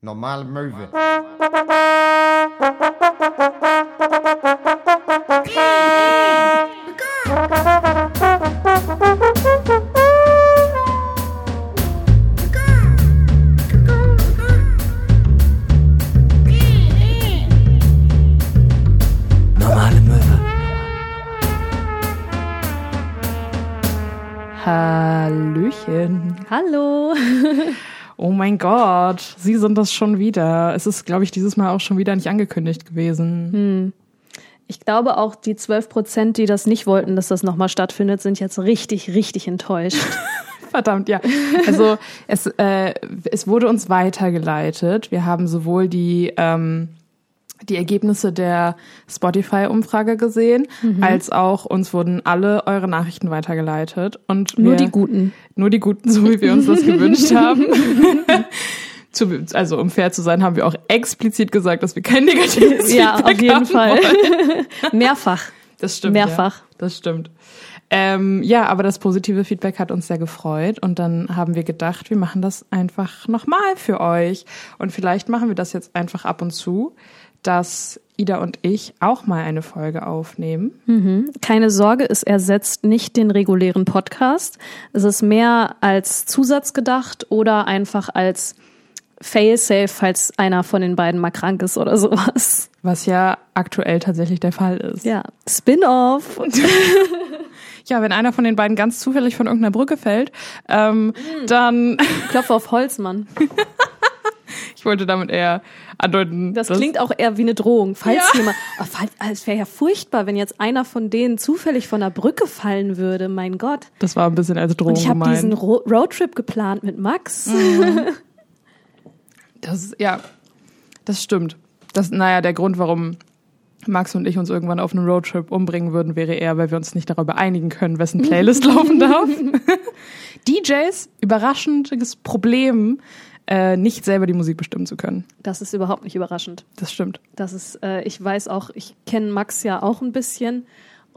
Normal movie. Sind das schon wieder. Es ist, glaube ich, dieses Mal auch schon wieder nicht angekündigt gewesen. Ich glaube auch, die 12 Prozent, die das nicht wollten, dass das nochmal stattfindet, sind jetzt richtig, richtig enttäuscht. Verdammt, ja. Also es, äh, es wurde uns weitergeleitet. Wir haben sowohl die, ähm, die Ergebnisse der Spotify-Umfrage gesehen, als auch uns wurden alle eure Nachrichten weitergeleitet. Und Nur wir, die guten. Nur die guten, so wie wir uns das gewünscht haben. Zu, also um fair zu sein, haben wir auch explizit gesagt, dass wir kein negatives Ja, auf Feedback jeden haben Fall. Mehrfach. Das stimmt. Mehrfach. Ja, das stimmt. Ähm, ja, aber das positive Feedback hat uns sehr gefreut und dann haben wir gedacht, wir machen das einfach nochmal für euch. Und vielleicht machen wir das jetzt einfach ab und zu, dass Ida und ich auch mal eine Folge aufnehmen. Keine Sorge, es ersetzt nicht den regulären Podcast. Es ist mehr als Zusatz gedacht oder einfach als Fail-Safe, falls einer von den beiden mal krank ist oder sowas. Was ja aktuell tatsächlich der Fall ist. Ja, Spin-off. Ja, wenn einer von den beiden ganz zufällig von irgendeiner Brücke fällt, ähm, dann, Klopf auf Holz, Mann. ich wollte damit eher andeuten, Das klingt auch eher wie eine Drohung. Falls Ja. jemand, falls, also es wäre ja furchtbar, wenn jetzt einer von denen zufällig von der Brücke fallen würde. Mein Gott. das war ein bisschen als Drohung Und ich habe diesen Ro Roadtrip geplant mit Max. Das ja, das stimmt. Das, naja, der Grund, warum Max und ich uns irgendwann auf einem Roadtrip umbringen würden, wäre eher, weil wir uns nicht darüber einigen können, wessen Playlist laufen darf. DJs, überraschendes Problem, äh, nicht selber die Musik bestimmen zu können. Das ist überhaupt nicht überraschend. Das stimmt. Das ist, äh, ich weiß auch, ich kenne Max ja auch ein bisschen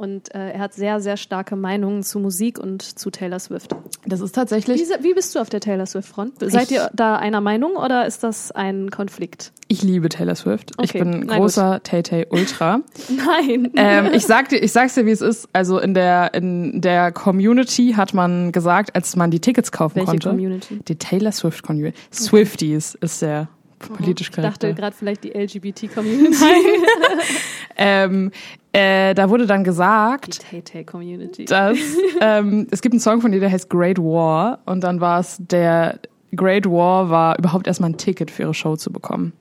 und äh, er hat sehr, sehr starke Meinungen zu Musik und zu Taylor Swift. Das ist Wie, tatsächlich, se- wie bist du auf der Taylor Swift-Front? Seid Ich- ihr da einer Meinung oder ist das ein Konflikt? ich liebe Taylor Swift. ich Okay, bin na großer Tay-Tay Ultra. Nein. ähm, ich sag dir, ich sag's dir, wie es ist. Also in der in der Community hat man gesagt, als man die Tickets kaufen Welche konnte, Community? die Taylor Swift Community, Swifties ist der politisch ich korrekte. dachte gerade vielleicht die LGBT-Community. ähm, äh, da wurde dann Die gesagt, Tay-Tay-Community. dass ähm, es gibt einen Song von ihr, der heißt Great War und dann war es der Great War war überhaupt erstmal ein Ticket für ihre Show zu bekommen.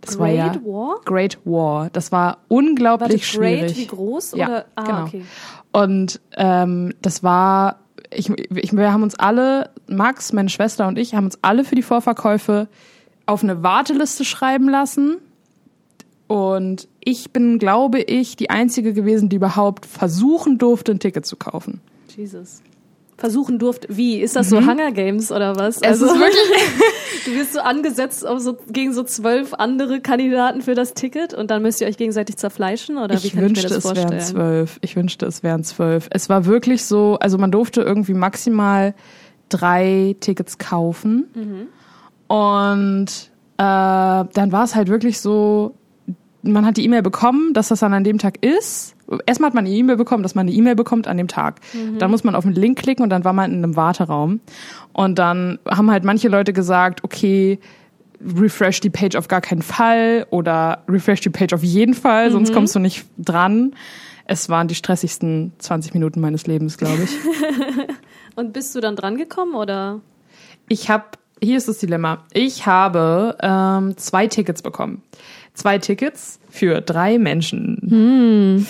Das war ja Great War? Great War. Das war unglaublich great schwierig. wie groß? Ja, oder? Ah, genau. okay. Und ähm, das war, ich, ich, wir haben uns alle, Max, meine Schwester und ich, haben uns alle für die Vorverkäufe auf eine Warteliste schreiben lassen. Und ich bin, glaube ich, die Einzige gewesen, die überhaupt versuchen durfte, ein Ticket zu kaufen. Jesus. Versuchen durft, wie? Ist das so Hunger Games oder was? Also, Es ist wirklich, du wirst so angesetzt auf so, gegen so zwölf andere Kandidaten für das Ticket und dann müsst ihr euch gegenseitig zerfleischen oder wie ich kann ich mir wünschte, das es vorstellen? wären zwölf. Ich wünschte, es wären zwölf. Es war wirklich so, also man durfte irgendwie maximal drei Tickets kaufen. Mhm. Und äh, dann war es halt wirklich so, man hat die E-Mail bekommen, dass das dann an dem Tag ist. Erstmal hat man eine E-Mail bekommen, dass man eine E-Mail bekommt an dem Tag. Mhm. Dann muss man auf den Link klicken und dann war man in einem Warteraum. Und dann haben halt manche Leute gesagt, okay, refresh die Page auf gar keinen Fall oder refresh die Page auf jeden Fall, sonst Mhm. kommst du nicht dran. Es waren die stressigsten 20 Minuten meines Lebens, glaube ich. Und bist du dann dran gekommen oder? Ich habe, hier ist das Dilemma. Ich habe ähm, zwei Tickets bekommen. Zwei Tickets für drei Menschen. Hm.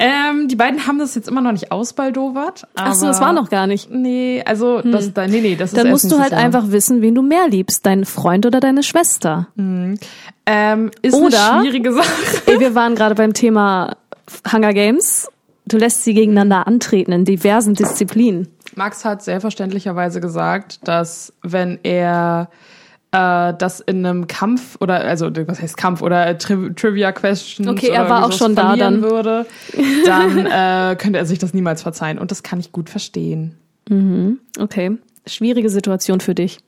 Ähm, die beiden haben das jetzt immer noch nicht ausbaldowert. Ach so, das war noch gar nicht. Nee, also das, da, nee, nee, das ist Dann musst du halt einfach wissen, wen du mehr liebst, deinen Freund oder deine Schwester. Ähm, ist Oder- eine schwierige Sache. Ey, wir waren gerade beim Thema Hunger Games. Du lässt sie gegeneinander antreten in diversen Disziplinen. Max hat selbstverständlicherweise gesagt, dass wenn er äh, das in einem Kampf oder also was heißt Kampf oder Tri Trivia Questions Okay, er war auch schon da dann. würde, dann äh, könnte er sich das niemals verzeihen und das kann ich gut verstehen. Okay, schwierige Situation für dich.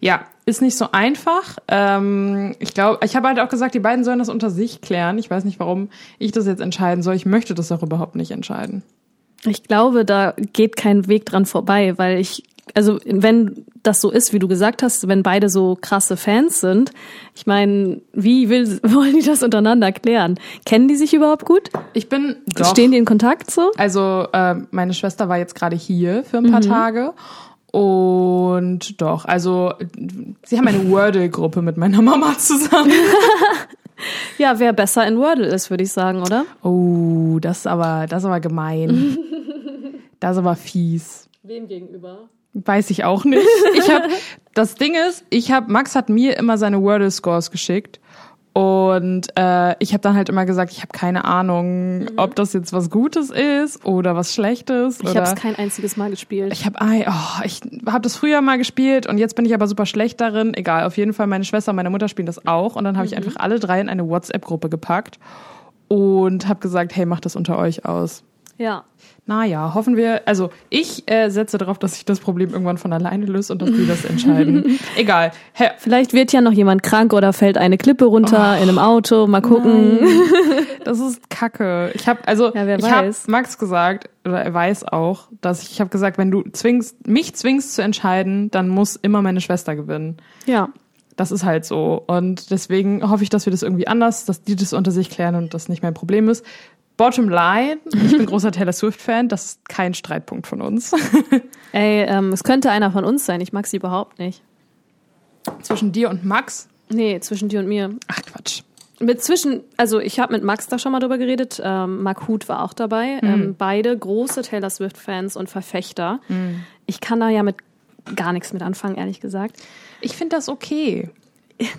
Ja, ist nicht so einfach. Ähm, ich glaube, ich habe halt auch gesagt, die beiden sollen das unter sich klären. Ich weiß nicht, warum ich das jetzt entscheiden soll. Ich möchte das auch überhaupt nicht entscheiden. Ich glaube, da geht kein Weg dran vorbei, weil ich, also wenn das so ist, wie du gesagt hast, wenn beide so krasse Fans sind, ich meine, wie will, wollen die das untereinander klären? Kennen die sich überhaupt gut? Ich bin doch. Stehen die in Kontakt so? Also äh, meine Schwester war jetzt gerade hier für ein paar Tage und doch, also sie haben eine Wordle-Gruppe mit meiner Mama zusammen. Ja, wer besser in Wordle ist, würde ich sagen, oder? Oh, das ist aber, das ist aber gemein. Das ist aber fies. Wem gegenüber? Weiß ich auch nicht. Ich hab, das Ding ist, ich hab, Max hat mir immer seine Wordle-Scores geschickt. Und äh, ich habe dann halt immer gesagt, ich habe keine Ahnung, ob das jetzt was Gutes ist oder was Schlechtes. Ich habe es kein einziges Mal gespielt. ich habe oh, ich habe das früher mal gespielt und jetzt bin ich aber super schlecht darin. Egal, auf jeden Fall meine Schwester und meine Mutter spielen das auch und dann habe ich einfach alle drei in eine WhatsApp-Gruppe gepackt und habe gesagt, hey, macht das unter euch aus. ja. Naja, hoffen wir, also ich äh, setze darauf, dass sich das Problem irgendwann von alleine löst und dass die das entscheiden. Egal. Hä, Vielleicht wird ja noch jemand krank oder fällt eine Klippe runter in einem Auto. Mal gucken. das ist Kacke. Ich habe also Ja, wer ich habe. Max gesagt oder er weiß auch, dass ich, ich habe gesagt, wenn du zwingst mich zwingst zu entscheiden, dann muss immer meine Schwester gewinnen. Ja. Das ist halt so und deswegen hoffe ich, dass wir das irgendwie anders, dass die das unter sich klären und das nicht mein Problem ist. Bottom line, ich bin großer Taylor Swift Fan, das ist kein Streitpunkt von uns. Ey, ähm, es könnte einer von uns sein. Ich mag sie überhaupt nicht. Zwischen dir und Max? Nee, zwischen dir und mir. Ach Quatsch. Mit zwischen, also ich habe mit Max da schon mal drüber geredet. Ähm, Mark Huth war auch dabei. Ähm, beide große Taylor Swift-Fans und Verfechter. Ich kann da ja mit gar nichts mit anfangen, ehrlich gesagt. Ich finde das okay.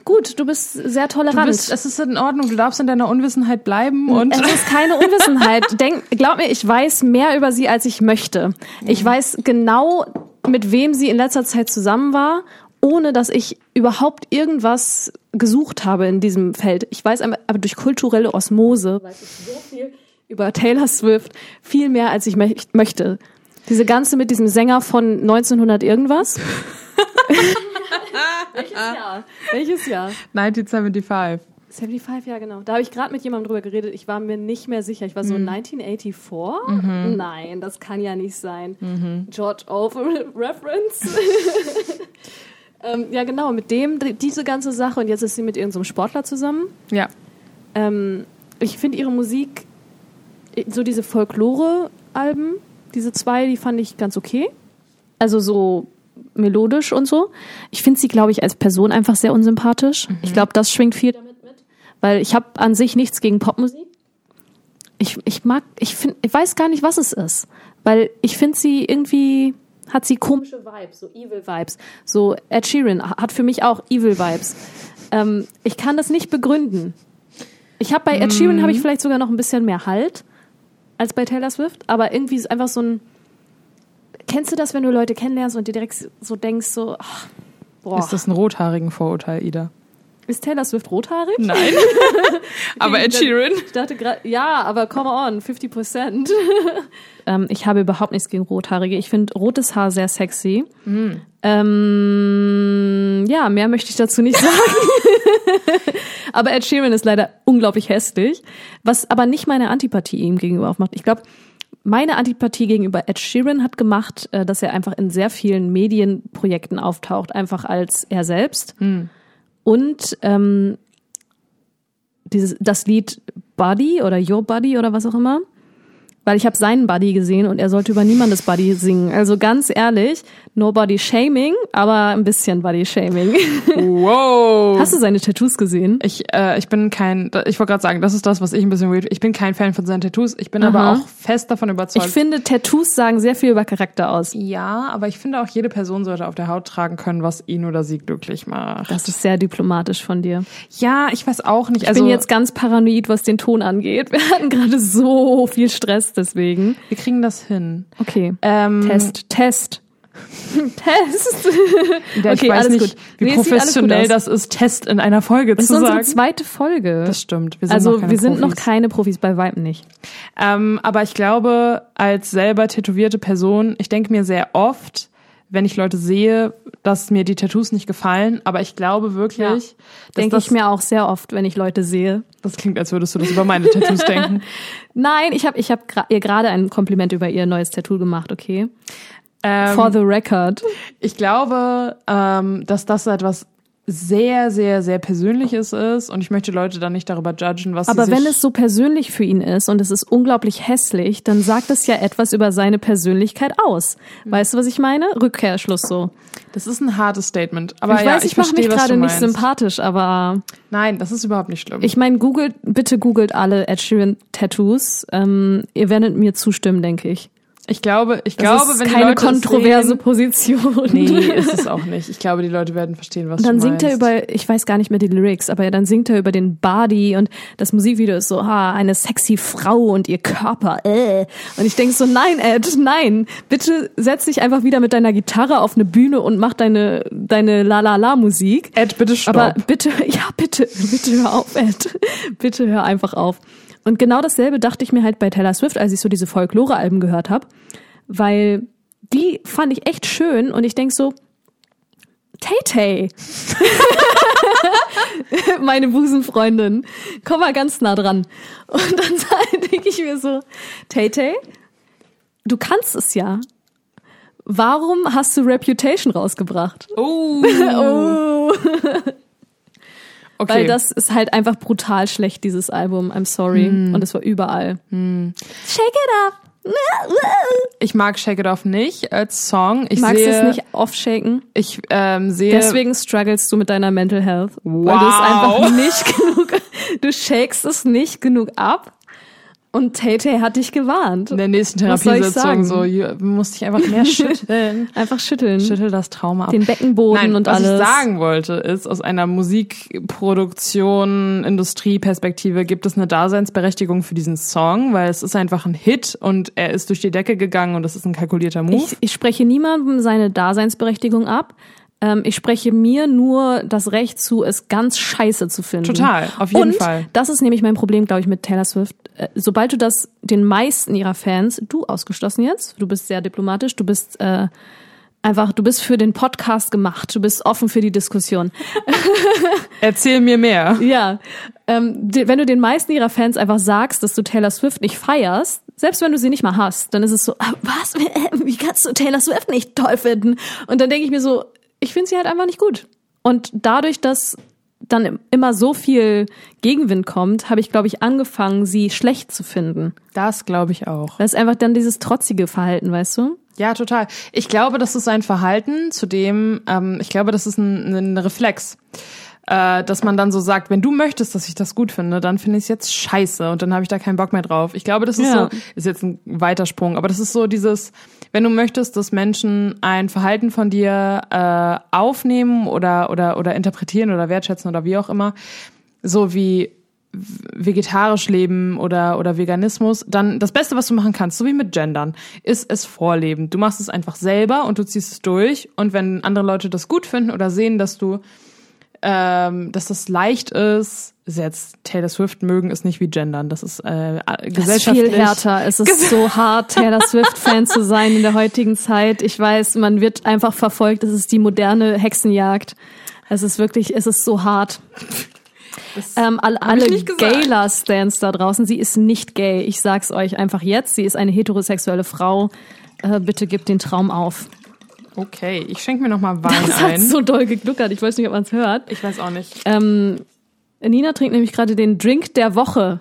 Gut, du bist sehr Du tolerant. bist, es ist in Ordnung, du darfst in deiner Unwissenheit bleiben und es ist keine Unwissenheit. Denk, glaub mir, ich weiß mehr über sie, als ich möchte. Ich weiß genau, mit wem sie in letzter Zeit zusammen war, ohne dass ich überhaupt irgendwas gesucht habe in diesem Feld. Ich weiß einfach, aber durch kulturelle Osmose weiß ich so viel über Taylor Swift, viel mehr, als ich möch- möchte. Diese ganze mit diesem Sänger von 1900 irgendwas. Welches Jahr? Welches Jahr? 1975. 75, ja genau. Da habe ich gerade mit jemandem drüber geredet. Ich war mir nicht mehr sicher. Ich war so 1984? Nein, das kann ja nicht sein. George Orwell Reference. ähm, ja genau, mit dem die- diese ganze Sache und jetzt ist sie mit irgendeinem Sportler zusammen. Ja. Ähm, ich finde ihre Musik, so diese Folklore-Alben, diese zwei, die fand ich ganz okay. Also so melodisch und so. Ich finde sie, glaube ich, als Person einfach sehr unsympathisch. Ich glaube, das schwingt viel damit mit. Weil ich habe an sich nichts gegen Popmusik. Ich, ich mag, ich finde, ich weiß gar nicht, was es ist. Weil ich finde sie irgendwie, hat sie komische Vibes, so Evil Vibes. So Ed Sheeran hat für mich auch Evil Vibes. Ähm, ich kann das nicht begründen. Ich habe bei Ed Sheeran habe ich vielleicht sogar noch ein bisschen mehr Halt als bei Taylor Swift, aber irgendwie ist einfach so ein Kennst du das, wenn du Leute kennenlernst und dir direkt so denkst so ach, boah, Ist das ein rothaarigen Vorurteil, Ida? ist Taylor Swift rothaarig? Nein. Aber Ed Sheeran? Ich dachte gerade, ja, aber come on, 50 Prozent. ähm, ich habe überhaupt nichts gegen Rothaarige. Ich finde rotes Haar sehr sexy. Ähm, ja, mehr möchte ich dazu nicht sagen. aber Ed Sheeran ist leider unglaublich hässlich, was aber nicht meine Antipathie ihm gegenüber aufmacht. Ich glaube, meine Antipathie gegenüber Ed Sheeran hat gemacht, äh, dass er einfach in sehr vielen Medienprojekten auftaucht, einfach als er selbst. Und ähm, dieses, das Lied Buddy oder Your Buddy oder was auch immer. Weil ich habe seinen Buddy gesehen und er sollte über niemandes Buddy singen. Also ganz ehrlich, no Body Shaming, aber ein bisschen Body Shaming. Wow. Hast du seine Tattoos gesehen? Ich, äh, ich bin kein, ich wollte gerade sagen, das ist das, was ich ein bisschen weird. Ich bin kein Fan von seinen Tattoos. Ich bin aber Aha. auch fest davon überzeugt. Ich finde, Tattoos sagen sehr viel über Charakter aus. ja, aber ich finde auch, jede Person sollte auf der Haut tragen können, was ihn oder sie glücklich macht. Das ist sehr diplomatisch von dir. ja, ich weiß auch nicht. Ich also bin jetzt ganz paranoid, was den Ton angeht. Wir hatten gerade so viel Stress deswegen. wir kriegen das hin. Okay. Ähm, Test, Test. Test. Ich Okay, weiß alles nicht, gut. wie Nee, professionell das ist, Test in einer Folge Das ist zu unsere sagen. zweite Folge. Das stimmt. Wir sind also noch keine wir sind noch Profis. keine Profis, bei Weitem nicht. Ähm, aber ich glaube, als selber tätowierte Person, ich denke mir sehr oft, wenn ich Leute sehe, dass mir die Tattoos nicht gefallen. Aber ich glaube wirklich, Ja. Denke ich mir auch sehr oft, wenn ich Leute sehe. das klingt, als würdest du das über meine Tattoos denken. Nein, ich habe ich hab ihr gerade ein Kompliment über ihr neues Tattoo gemacht, okay? Ähm, For the record. Ich glaube, ähm, dass das etwas sehr, sehr, sehr Persönliches ist und ich möchte Leute dann nicht darüber judgen, was Aber wenn es so persönlich für ihn ist und es ist unglaublich hässlich, dann sagt es ja etwas über seine Persönlichkeit aus. Weißt du, was ich meine? Rückkehrschluss so. Das ist ein hartes Statement. Aber ich ja, weiß, ich, ich mache mich gerade nicht sympathisch, aber Nein, das ist überhaupt nicht schlimm. ich meine, googelt, bitte googelt alle Ed Sheeran Tattoos. Ähm, ihr werdet mir zustimmen, denke ich. Ich glaube, ich Das glaube, ist wenn keine kontroverse sehen, Position. Nee, ist es auch nicht. Ich glaube, die Leute werden verstehen, was Und dann du singt er meinst. über, ich weiß gar nicht mehr die Lyrics, aber dann singt er über den Body und das Musikvideo ist so, ah, eine sexy Frau und ihr Körper, äh. Und ich denk so, nein, Ed, nein, bitte setz dich einfach wieder mit deiner Gitarre auf eine Bühne und mach deine, deine La-La-La-Musik. Ed, bitte stopp. Aber bitte, ja, bitte, bitte hör auf, Ed. Bitte hör einfach auf. Und genau dasselbe dachte ich mir halt bei Taylor Swift, als ich so diese Folklore-Alben gehört habe, weil die fand ich echt schön und ich denk so, Tay Tay. Meine Busenfreundin. Komm mal ganz nah dran. Und dann denke ich mir so, Tay Tay, du kannst es ja. Warum hast du Reputation rausgebracht? oh. Oh. Okay. Weil das ist halt einfach brutal schlecht, dieses Album. I'm sorry. Und es war überall. Shake it up. ich mag Shake It Off nicht als Song. Ich Magst du sehe, es nicht offshaken? Ich ähm, sehe. Deswegen struggles du mit deiner Mental Health. Weil Wow. du es einfach nicht genug, du shakest es nicht genug ab. Und Tay Tay hat dich gewarnt. in der nächsten Was Therapiesitzung so, you- musst dich einfach mehr schütteln. Einfach schütteln. Schüttel das Trauma ab. Den Beckenboden Nein, und was alles. ich sagen wollte, ist, aus einer Musikproduktion, Industrieperspektive gibt es eine Daseinsberechtigung für diesen Song, weil es ist einfach ein Hit und er ist durch die Decke gegangen und das ist ein kalkulierter Move. Ich, ich spreche niemandem seine Daseinsberechtigung ab. Ähm, ich spreche mir nur das Recht zu, es ganz scheiße zu finden. Total, auf jeden Und Fall. das ist nämlich mein Problem, glaube ich, mit Taylor Swift. Äh, Sobald du das den meisten ihrer Fans, du ausgeschlossen jetzt, du bist sehr diplomatisch, du bist äh, einfach, du bist für den Podcast gemacht, du bist offen für die Diskussion. Erzähl mir mehr. Ja, ähm, wenn du den meisten ihrer Fans einfach sagst, dass du Taylor Swift nicht feierst, selbst wenn du sie nicht mal hast, dann ist es so, ah, was, wie kannst du Taylor Swift nicht toll finden? Und dann denke ich mir so, ich finde sie halt einfach nicht gut. Und dadurch, dass dann immer so viel Gegenwind kommt, habe ich, glaube ich, angefangen, sie schlecht zu finden. Das glaube ich auch. Das ist einfach dann dieses trotzige Verhalten, weißt du? Ja, total. Ich glaube, das ist ein Verhalten, zu dem, ähm, ich glaube, das ist ein, ein Reflex. Äh, dass man dann so sagt, wenn du möchtest, dass ich das gut finde, dann finde ich es jetzt scheiße und dann habe ich da keinen Bock mehr drauf. Ich glaube, das ist Ja. so, ist jetzt ein Weitersprung, aber das ist so dieses, wenn du möchtest, dass Menschen ein Verhalten von dir äh, aufnehmen oder, oder, oder interpretieren oder wertschätzen oder wie auch immer, so wie vegetarisch leben oder, oder Veganismus, dann das Beste, was du machen kannst, so wie mit Gendern, ist es vorleben. Du machst es einfach selber und du ziehst es durch. Und wenn andere Leute das gut finden oder sehen, dass du, ähm, dass das leicht ist, ist jetzt Taylor Swift mögen ist nicht wie Gendern. Das ist äh, Das ist gesellschaftlich. viel härter. Es ist so hart, Taylor Swift-Fan zu sein in der heutigen Zeit. Ich weiß, man wird einfach verfolgt. Es ist die moderne Hexenjagd. Es ist wirklich, es ist so hart. Ähm, alle ich alle. Gayla-Stans da draußen, sie ist nicht gay. Ich sag's euch einfach jetzt. Sie ist eine heterosexuelle Frau. Äh, bitte gebt den Traum auf. Okay, ich schenke mir noch mal Wein Das hat ein. so doll gegluckert. Ich weiß nicht, ob man's hört. ich weiß auch nicht. Ähm, Nina trinkt nämlich gerade den Drink der Woche.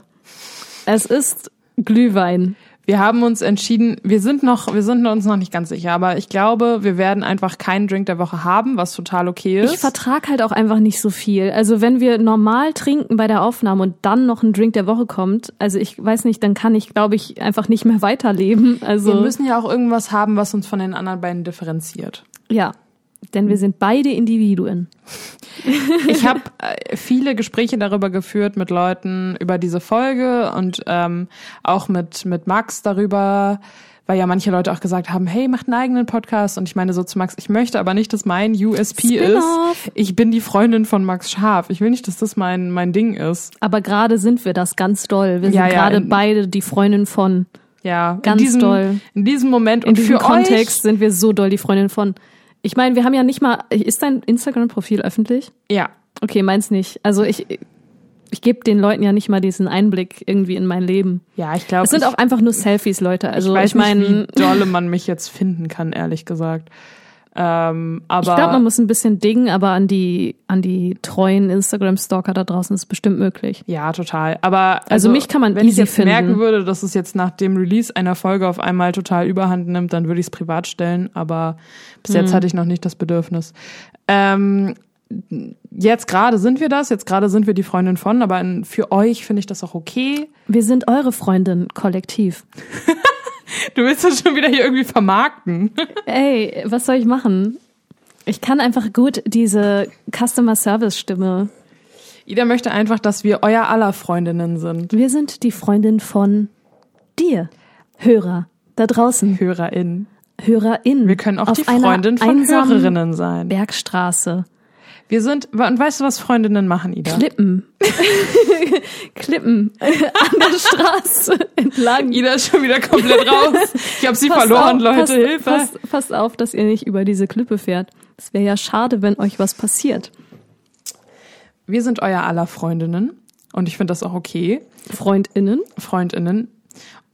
Es ist Glühwein. Wir haben uns entschieden, wir sind noch, wir sind uns noch nicht ganz sicher, aber ich glaube, wir werden einfach keinen Drink der Woche haben, was total okay ist. Ich vertrag halt auch einfach nicht so viel. Also wenn wir normal trinken bei der Aufnahme und dann noch ein Drink der Woche kommt, also ich weiß nicht, dann kann ich, glaube ich, einfach nicht mehr weiterleben. Also wir müssen ja auch irgendwas haben, was uns von den anderen beiden differenziert. ja, denn wir sind beide Individuen. Ich habe äh, viele Gespräche darüber geführt mit Leuten über diese Folge und ähm, auch mit mit Max darüber, weil ja manche Leute auch gesagt haben, hey, macht einen eigenen Podcast und ich meine so zu Max, ich möchte aber nicht, dass mein USP ist, ich bin die Freundin von Max Scharf. Ich will nicht, dass das mein mein Ding ist. Aber gerade sind wir das ganz doll. Wir Ja, sind ja, gerade in- beide die Freundin von. Ja, Ganz in diesem, doll. In diesem Moment In und diesem für Kontext euch sind wir so doll die Freundin von. Ich meine, wir haben ja nicht mal. Ist dein Instagram-Profil öffentlich? Ja. Okay, meins nicht. Also ich, ich gebe den Leuten ja nicht mal diesen Einblick irgendwie in mein Leben. Ja, ich glaube. Es sind ich, auch einfach nur Selfies, Leute. Also ich weiß ich meine, wie dolle man mich jetzt finden kann, ehrlich gesagt. Ähm, aber ich glaube, man muss ein bisschen dingen, aber an die an die treuen Instagram-Stalker da draußen ist bestimmt möglich. Ja, total. Aber Also mich kann man wenn ich easy jetzt finden. merken würde, dass es jetzt nach dem Release einer Folge auf einmal total Überhand nimmt, dann würde ich es privat stellen. Aber bis Mhm. jetzt hatte ich noch nicht das Bedürfnis. Ähm, jetzt gerade sind wir das. Jetzt gerade sind wir die Freundin von. Aber für euch finde ich das auch okay. Wir sind eure Freundin, kollektiv. Du willst das schon wieder hier irgendwie vermarkten. Ey, was soll ich machen? Ich kann einfach gut diese Customer Service Stimme. Ida möchte einfach, dass wir euer aller Freundinnen sind. Wir sind die Freundin von dir, Hörer da draußen, HörerInnen. HörerInnen. Wir können auch auf die Freundin von Hörerinnen sein. Bergstraße. Wir sind, und weißt du, was Freundinnen machen, Ida? Klippen. Klippen an der Straße entlang. Ida ist schon wieder komplett raus. Ich habe sie Passt verloren, auf, Leute. passt, Hilfe. Passt, passt auf, dass ihr nicht über diese Klippe fährt. Es wäre ja schade, wenn euch was passiert. Wir sind euer aller Freundinnen. Und ich finde das auch okay. FreundInnen. Freundinnen.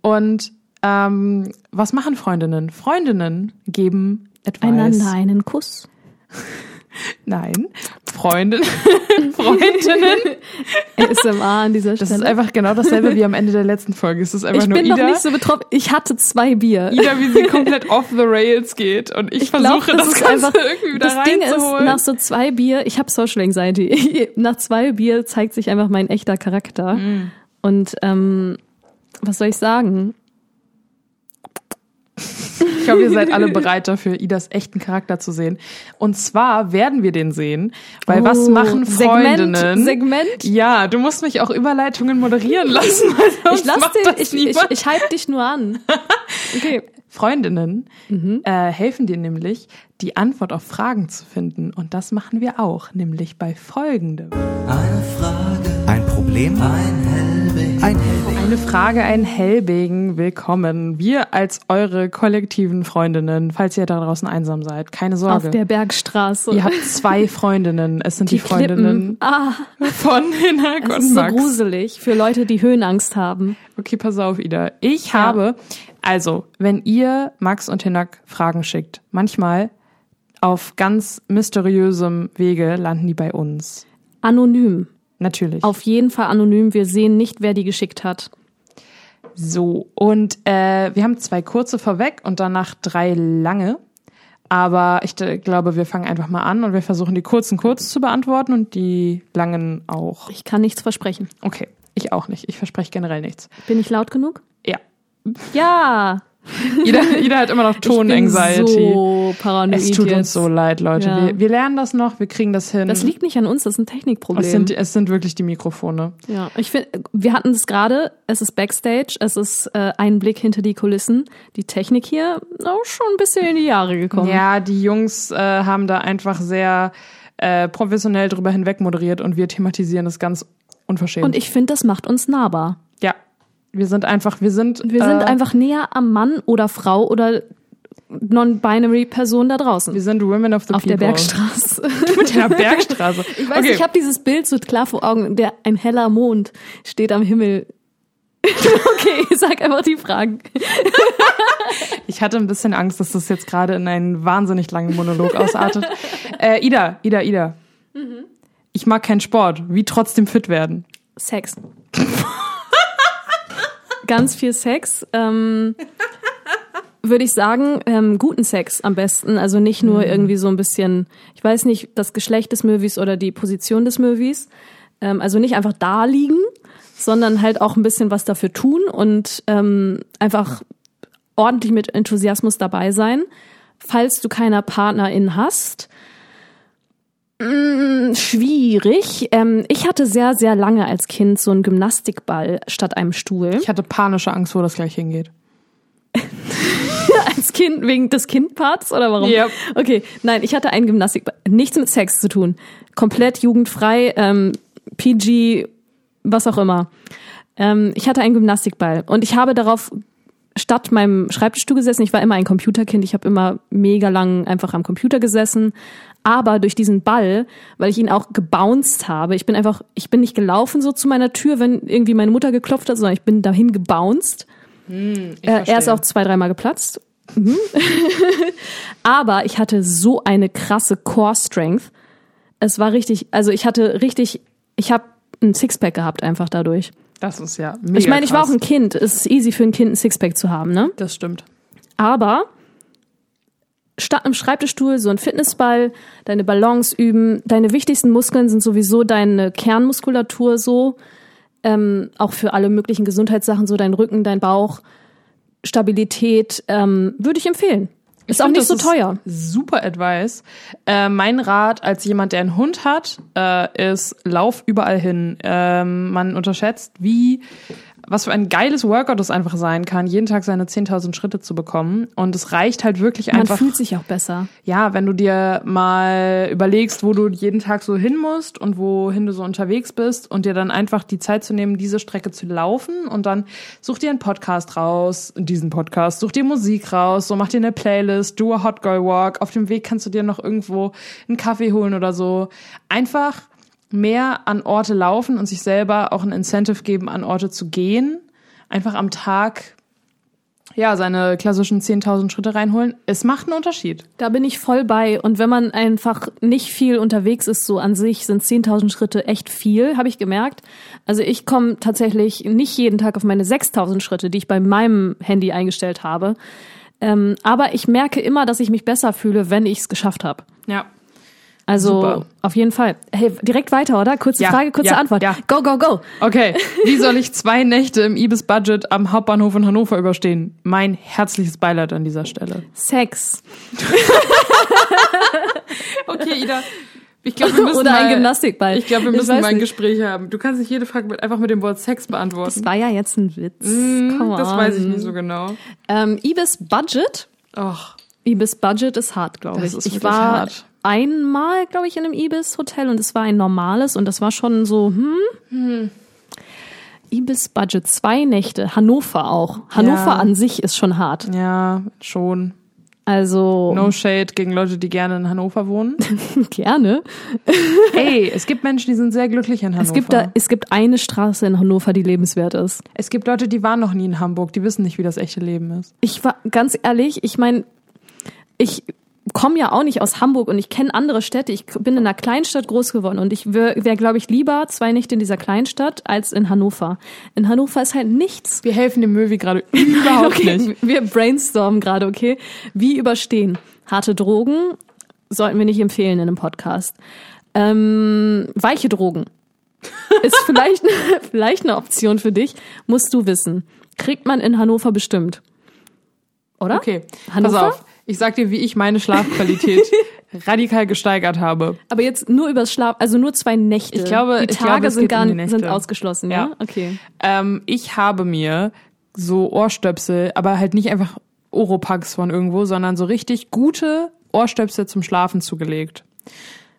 Und ähm, was machen Freundinnen? Freundinnen geben Advice. Einander einen Kuss. Nein. Freundinnen. Freundinnen. ASMR an dieser Das Stelle. ist einfach genau dasselbe wie am Ende der letzten Folge. Es ist einfach ich nur bin Ida. noch nicht so betroffen. Ich hatte zwei Bier. Ida, wie sie komplett off the rails geht. Und ich, Ich glaub, versuche, das, ist Ganze einfach, irgendwie wieder das Ding ist, nach so zwei Bier, ich habe Social Anxiety. nach zwei Bier zeigt sich einfach mein echter Charakter. Mm. Und ähm, was soll ich sagen? Ich glaube, ihr seid alle bereit dafür, Idas echten Charakter zu sehen. Und zwar werden wir den sehen, weil was Oh, machen Freundinnen? Segment, Segment. Ja, du musst mich auch Überleitungen moderieren lassen. Ich lass das ich, ich, ich hype dich nur an. Okay. Freundinnen Mhm. äh, helfen dir nämlich, die Antwort auf Fragen zu finden. Und das machen wir auch, nämlich bei folgendem. Eine Frage, ein Problem, ein Hellweg, ein Hellweg. Eine Frage, ein Hellbegen, willkommen. Wir als eure kollektiven Freundinnen, falls ihr da draußen einsam seid, keine Sorge. Auf der Bergstraße. Ihr habt zwei Freundinnen. Es sind die, Freundinnen Klippen. Ah, von Hinak das und ist so Max. gruselig für Leute, die Höhenangst haben. Okay, pass auf, Ida. Ich habe, also, wenn ihr Max und Hinak Fragen schickt, manchmal auf ganz mysteriösem Wege landen die bei uns. Anonym. Natürlich. Auf jeden Fall anonym. Wir sehen nicht, wer die geschickt hat. So, und äh, wir haben zwei kurze vorweg und danach drei lange. Aber ich äh, glaube, wir fangen einfach mal an und wir versuchen die kurzen kurz zu beantworten und die langen auch. Ich kann nichts versprechen. Okay, ich auch nicht. Ich verspreche generell nichts. Bin ich laut genug? Ja. Ja. Ida, Ida hat immer noch Ton-Anxiety. so paranoid Es tut jetzt. uns so leid, Leute. Ja. Wir, wir lernen das noch, wir kriegen das hin. Das liegt nicht an uns, das ist ein Technikproblem. es sind, es sind wirklich die Mikrofone. ja, ich finde, wir hatten es gerade. Es ist Backstage, es ist äh, ein Blick hinter die Kulissen. Die Technik hier auch schon ein bisschen in die Jahre gekommen. Ja, die Jungs äh, haben da einfach sehr äh, professionell drüber hinweg moderiert und wir thematisieren das ganz unverschämt. Und ich finde, das macht uns nahbar. Wir sind einfach, wir sind, Wir sind äh, einfach näher am Mann oder Frau oder non-binary Person da draußen. wir sind Women of the auf People. der Bergstraße. Mit der Bergstraße. Ich weiß, okay. ich habe dieses Bild so klar vor Augen, der ein heller Mond steht am Himmel. okay, sag einfach die Fragen. Ich hatte ein bisschen Angst, dass das jetzt gerade in einen wahnsinnig langen Monolog ausartet. äh, Ida, Ida, Ida. Mhm. Ich mag keinen Sport. Wie trotzdem fit werden? Sex. Ganz viel Sex. Ähm, Würde ich sagen, ähm, guten Sex am besten. Also nicht nur irgendwie so ein bisschen, ich weiß nicht, das Geschlecht des Möwis oder die Position des Möwis. Ähm, also nicht einfach da liegen, sondern halt auch ein bisschen was dafür tun und ähm, einfach ordentlich mit Enthusiasmus dabei sein. Falls du keiner Partnerin hast, schwierig. Ähm, ich hatte sehr, sehr lange als Kind so einen Gymnastikball statt einem Stuhl. Ich hatte panische Angst, wo das gleich hingeht. als Kind wegen des Kindparts oder warum? Yep. Okay, nein, ich hatte einen Gymnastikball. Nichts mit Sex zu tun. Komplett jugendfrei, ähm, PG, was auch immer. Ähm, ich hatte einen Gymnastikball und ich habe darauf statt meinem Schreibtischstuhl gesessen. Ich war immer ein Computerkind. Ich habe immer mega lang einfach am Computer gesessen. Aber durch diesen Ball, weil ich ihn auch gebounced habe, ich bin einfach, ich bin nicht gelaufen so zu meiner Tür, wenn irgendwie meine Mutter geklopft hat, sondern ich bin dahin gebounced. Ich Äh, er ist auch zwei, dreimal geplatzt. Mhm. Aber ich hatte so eine krasse Core Strength. Es war richtig, also ich hatte richtig, ich habe ein Sixpack gehabt einfach dadurch. Das ist ja mega ich meine, ich war auch ein Kind. Es ist easy für ein Kind, ein Sixpack zu haben, ne? Das stimmt. Aber statt einem Schreibtischstuhl so ein Fitnessball, deine Balance üben, deine wichtigsten Muskeln sind sowieso deine Kernmuskulatur so, ähm, auch für alle möglichen Gesundheitssachen, so dein Rücken, dein Bauch, Stabilität, ähm, würde ich empfehlen. Ist auch find, nicht so teuer. Super Advice. Äh, mein Rat als jemand, der einen Hund hat, äh, ist, lauf überall hin. Ähm, man unterschätzt, wie was für ein geiles Workout es einfach sein kann, jeden Tag seine 10.000 Schritte zu bekommen. Und es reicht halt wirklich Man einfach. fühlt sich auch besser. Ja, wenn du dir mal überlegst, wo du jeden Tag so hin musst und wohin du so unterwegs bist und dir dann einfach die Zeit zu nehmen, diese Strecke zu laufen und dann such dir einen Podcast raus, diesen Podcast, such dir Musik raus, so mach dir eine Playlist, do a Hot Girl Walk, auf dem Weg kannst du dir noch irgendwo einen Kaffee holen oder so. Einfach mehr an Orte laufen und sich selber auch ein Incentive geben, an Orte zu gehen. Einfach am Tag ja, seine klassischen 10.000 Schritte reinholen. Es macht einen Unterschied. Da bin ich voll bei. Und wenn man einfach nicht viel unterwegs ist, so an sich sind 10.000 Schritte echt viel, habe ich gemerkt. Also ich komme tatsächlich nicht jeden Tag auf meine 6.000 Schritte, die ich bei meinem Handy eingestellt habe. Ähm, aber ich merke immer, dass ich mich besser fühle, wenn ich es geschafft habe. Ja. Also Super. auf jeden Fall. Hey, direkt weiter, oder? Kurze Ja, Frage, kurze ja, Antwort. ja. Go, go, go. Okay, wie soll ich zwei Nächte im Ibis-Budget am Hauptbahnhof in Hannover überstehen? Mein herzliches Beileid an dieser Stelle. Sex. Okay, Ida. Ich glaube, wir müssen Oder ein mal, Gymnastikball. Ich glaube, wir müssen mal ein nicht. Gespräch haben. Du kannst nicht jede Frage mit, einfach mit dem Wort Sex beantworten. Das war ja jetzt ein Witz. Hm, Come das on. weiß ich nicht so genau. Ähm, Ibis Budget. Och, Ibis Budget ist hart, glaube Das ich. ist ich war hart. Einmal, glaube ich, in einem Ibis Hotel und es war ein normales und das war schon so, hm. Ibis Budget, zwei Nächte, Hannover auch. Hannover Ja. an sich ist schon hart. ja, schon. Also No shade gegen Leute, die gerne in Hannover wohnen. gerne. Ey, es gibt Menschen, die sind sehr glücklich in Hannover. Es gibt da, es gibt eine Straße in Hannover, die lebenswert ist. es gibt Leute, die waren noch nie in Hamburg, die wissen nicht, wie das echte Leben ist. Ich war ganz ehrlich, ich meine, ich komme ja auch nicht aus Hamburg und ich kenne andere Städte. Ich bin in einer Kleinstadt groß geworden und ich wäre, wär, glaube ich, lieber zwei Nächte in dieser Kleinstadt als in Hannover. In Hannover ist halt nichts. Wir helfen dem Möwi gerade überhaupt okay, nicht. wir brainstormen gerade, okay? Wie überstehen? Harte Drogen sollten wir nicht empfehlen in einem Podcast. Ähm, weiche Drogen ist vielleicht, vielleicht eine Option für dich, musst du wissen. Kriegt man in Hannover bestimmt. Oder? Okay, Hannover? pass auf. Ich sag dir, wie ich meine Schlafqualität radikal gesteigert habe. Aber jetzt nur übers Schlaf, also nur zwei Nächte. Ich glaube- die Tage glaube, sind gar um nicht, sind ausgeschlossen, ja? Ja. Okay. Ähm, ich habe mir so Ohrstöpsel, aber halt nicht einfach Oropax von irgendwo, sondern so richtig gute Ohrstöpsel zum Schlafen zugelegt.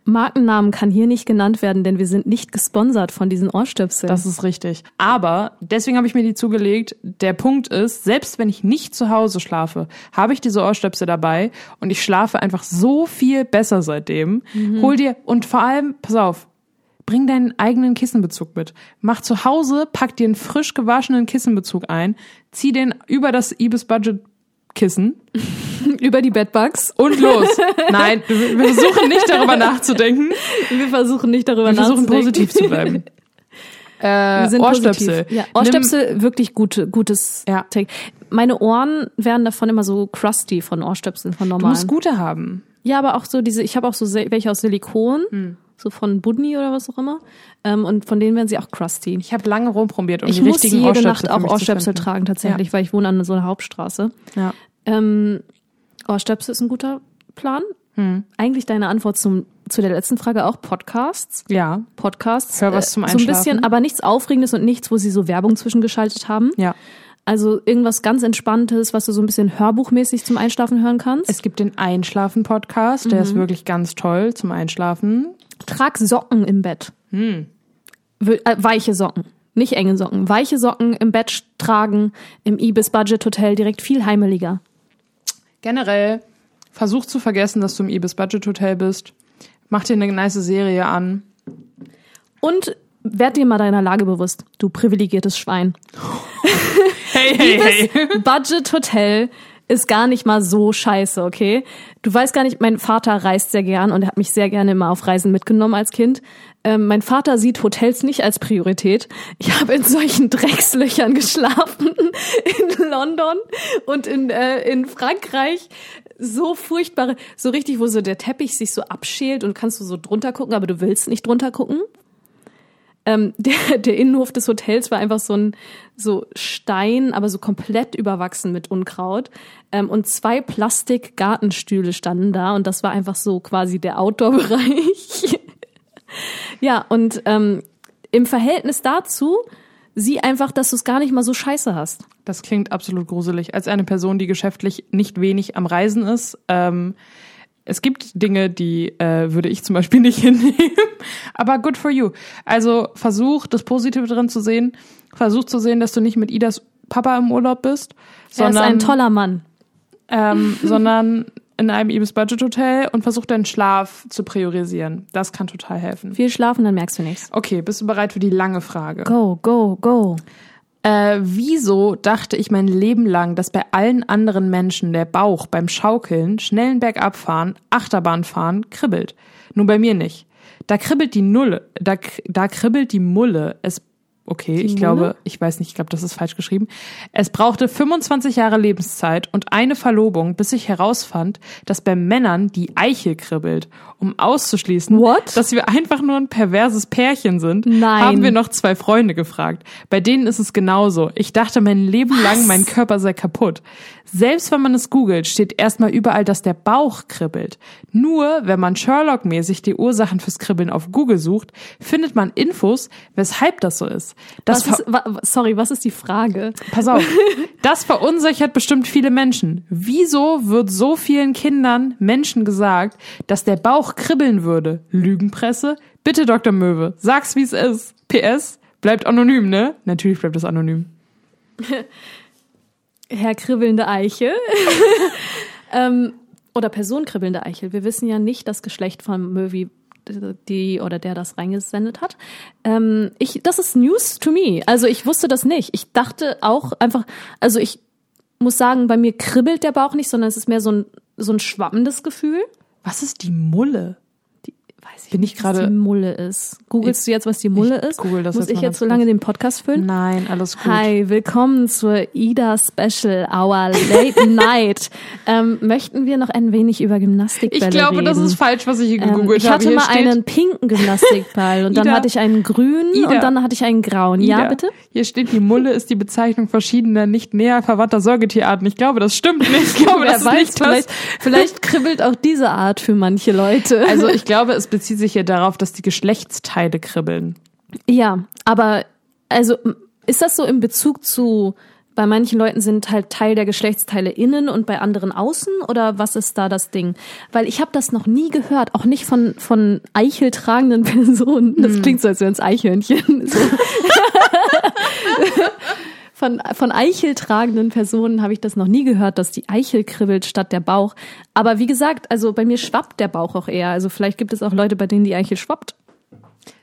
Markennamen kann hier nicht genannt werden, denn wir sind nicht gesponsert von diesen Ohrstöpseln. Das ist richtig. Aber deswegen habe ich mir die zugelegt. Der Punkt ist, selbst wenn ich nicht zu Hause schlafe, habe ich diese Ohrstöpsel dabei und ich schlafe einfach so viel besser seitdem. Hol dir und vor allem, pass auf, bring deinen eigenen Kissenbezug mit. Mach zu Hause, pack dir einen frisch gewaschenen Kissenbezug ein, zieh den über das Ibis Budget Kissen über die Bedbugs. und los. Nein, wir wir versuchen nicht darüber nachzudenken. Wir versuchen nicht darüber Wir versuchen nachzudenken. positiv zu bleiben. Äh, Wir sind Ohrstöpsel. Ja, Ohrstöpsel, wirklich gute, gutes Ja. Take. Meine Ohren werden davon immer so crusty von Ohrstöpseln, von Du normalen. musst gute haben. Ja, aber auch so diese, ich habe auch so welche aus Silikon, Hm. So von Budni oder was auch immer. Ähm, und von denen werden sie auch crusty. Ich habe lange rumprobiert, um ich die muss richtigen jede Ohrstöpsel Nacht für auch Ohrstöpsel tragen tatsächlich, weil ich wohne an so einer Hauptstraße. Ja. Ähm, Ohrstöpsel ist ein guter Plan. Hm. Eigentlich deine Antwort zum, zu der letzten Frage auch Podcasts. ja, Podcasts. Hör was äh, zum So ein Einschlafen. bisschen, aber nichts Aufregendes und nichts, wo sie so Werbung zwischengeschaltet haben. ja. Also irgendwas ganz Entspanntes, was du so ein bisschen hörbuchmäßig zum Einschlafen hören kannst. Es gibt den Einschlafen-Podcast, der Mhm. ist wirklich ganz toll zum Einschlafen. Trag Socken im Bett. Hm. Äh, weiche Socken. Nicht enge Socken. Weiche Socken im Bett tragen, im Ibis Budget Hotel direkt viel heimeliger. Generell, versuch zu vergessen, dass du im Ibis Budget Hotel bist. Mach dir eine nice Serie an. Und werd dir mal deiner Lage bewusst, du privilegiertes Schwein. Hey, hey, Ibis Budget Hotel ist gar nicht mal so scheiße, okay? Du weißt gar nicht, mein Vater reist sehr gern und er hat mich sehr gerne immer auf Reisen mitgenommen als Kind. Ähm, mein Vater sieht Hotels nicht als Priorität. Ich habe in solchen Dreckslöchern geschlafen in London und in, äh, in Frankreich. So furchtbare, so richtig, wo so der Teppich sich so abschält und kannst du so drunter gucken, aber du willst nicht drunter gucken. Ähm, der, der Innenhof des Hotels war einfach so ein so Stein, aber so komplett überwachsen mit Unkraut. Ähm, und zwei Plastik-Gartenstühle standen da und das war einfach so quasi der Outdoor-Bereich. ja, und ähm, im Verhältnis dazu sieh einfach, dass du es gar nicht mal so scheiße hast. Das klingt absolut gruselig. Als eine Person, die geschäftlich nicht wenig am Reisen ist, ähm, es gibt Dinge, die äh, würde ich zum Beispiel nicht hinnehmen. Aber good for you. Also versuch, das Positive drin zu sehen. Versuch zu sehen, dass du nicht mit Idas Papa im Urlaub bist, Er ist sondern, ein toller Mann. ähm, sondern in einem Ibis Budget Hotel und versuch deinen Schlaf zu priorisieren. Das kann total helfen. Viel schlafen, dann merkst du nichts. Okay, bist du bereit für die lange Frage? Go, go, go. Äh, wieso dachte ich mein Leben lang, dass bei allen anderen Menschen der Bauch beim Schaukeln, schnellen Bergabfahren, Achterbahnfahren kribbelt? Nur bei mir nicht. Da kribbelt die Nulle, da, da kribbelt die Mulle. Es, okay, ich Mulle? glaube, ich weiß nicht, ich glaube, das ist falsch geschrieben. Es brauchte 25 Jahre Lebenszeit und eine Verlobung, bis ich herausfand, dass bei Männern die Eichel kribbelt. Um auszuschließen, What? dass wir einfach nur ein perverses Pärchen sind, Nein. haben wir noch zwei Freunde gefragt. Bei denen ist es genauso. Ich dachte mein Leben lang, mein Körper sei kaputt. Selbst wenn man es googelt, steht erstmal überall, dass der Bauch kribbelt. Nur wenn man Sherlock-mäßig die Ursachen fürs Kribbeln auf Google sucht, findet man Infos, weshalb das so ist. Das Was ist, wa, sorry, was ist die Frage? Pass auf. Das verunsichert bestimmt viele Menschen. Wieso wird so vielen Kindern, Menschen gesagt, dass der Bauch kribbeln würde? Lügenpresse? Bitte, Dr. Möwe, sag's, wie es ist. PS, bleibt anonym, ne? Natürlich bleibt es anonym. Herr kribbelnde Eichel. ähm, oder Person kribbelnde Eichel. Wir wissen ja nicht das Geschlecht von Möwi, die oder der das reingesendet hat. Ähm, ich, das ist News to me. Also ich wusste das nicht. Ich dachte auch einfach, also ich muss sagen, bei mir kribbelt der Bauch nicht, sondern es ist mehr so ein, so ein schwammendes Gefühl. Was ist die Mulle? Weiß ich Bin ich nicht, was gerade- die Mulle ist. Googlest du jetzt, was die Mulle Ich ist? google das Muss jetzt ich jetzt so lange den Podcast füllen? Nein, alles gut. Hi, willkommen zur Ida Special, our Late Night. Ähm, möchten wir noch ein wenig über Gymnastikbälle Ich glaube, reden? das ist falsch, was ich hier ähm, gegoogelt Ich habe. hatte Hier mal steht, einen pinken Gymnastikball und dann hatte ich einen grünen Ida. und dann hatte ich einen grauen. Ja, Ida, bitte? Hier steht, die Mulle ist die Bezeichnung verschiedener, nicht näher verwandter Säugetierarten. Ich glaube, das stimmt nicht. Ich glaube, Wer das ist weiß, nicht das. vielleicht, vielleicht kribbelt auch diese Art für manche Leute. Also ich glaube, es bezieht sich hier darauf, dass die Geschlechtsteile kribbeln. Ja, aber also ist das so in Bezug zu bei manchen Leuten sind halt Teil der Geschlechtsteile innen und bei anderen außen oder was ist da das Ding? Weil ich habe das noch nie gehört, auch nicht von von eicheltragenden Personen. Das klingt so, als wären es Eichhörnchen. So. von von eicheltragenden Personen habe ich das noch nie gehört, dass die Eichel kribbelt statt der Bauch. Aber wie gesagt, also bei mir schwappt der Bauch auch eher. Also vielleicht gibt es auch Leute, bei denen die Eichel schwappt.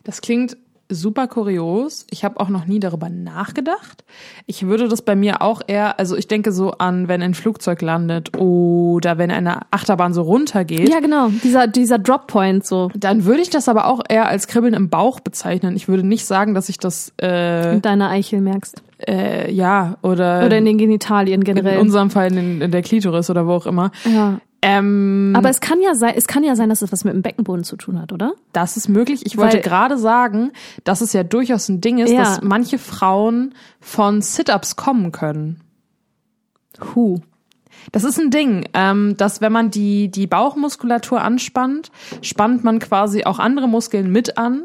Das klingt super kurios. Ich habe auch noch nie darüber nachgedacht. Ich würde das bei mir auch eher, also ich denke so an, wenn ein Flugzeug landet oder wenn eine Achterbahn so runtergeht. Ja, genau. Dieser, dieser Droppoint so. Dann würde ich das aber auch eher als Kribbeln im Bauch bezeichnen. Ich würde nicht sagen, dass ich das, äh, in deiner Eichel merkst. äh, ja, oder, Oder in den Genitalien in generell. unserem Fall in, in der Klitoris oder wo auch immer. ja. Ähm, Aber es kann ja sein, es kann ja sein, dass es was mit dem Beckenboden zu tun hat, oder? Das ist möglich. Ich wollte gerade sagen, dass es ja durchaus ein Ding ist, Ja. dass manche Frauen von Sit-ups kommen können. Hu. Das ist ein Ding, ähm, dass wenn man die, die Bauchmuskulatur anspannt, spannt man quasi auch andere Muskeln mit an.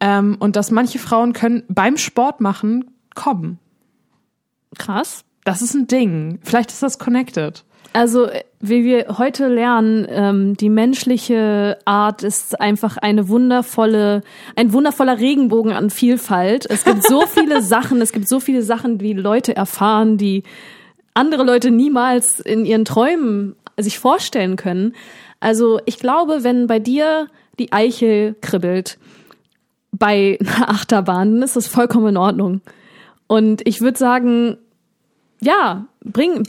Ähm, und dass manche Frauen können beim Sport machen kommen. Krass. Das ist ein Ding. Vielleicht ist das connected. Also, wie wir heute lernen, ähm, die menschliche Art ist einfach eine wundervolle, ein wundervoller Regenbogen an Vielfalt. Es gibt so viele Sachen, es gibt so viele Sachen, die Leute erfahren, die andere Leute niemals in ihren Träumen sich vorstellen können. Also, ich glaube, wenn bei dir die Eichel kribbelt bei einer Achterbahn, dann ist das vollkommen in Ordnung. Und ich würde sagen, ja, bring,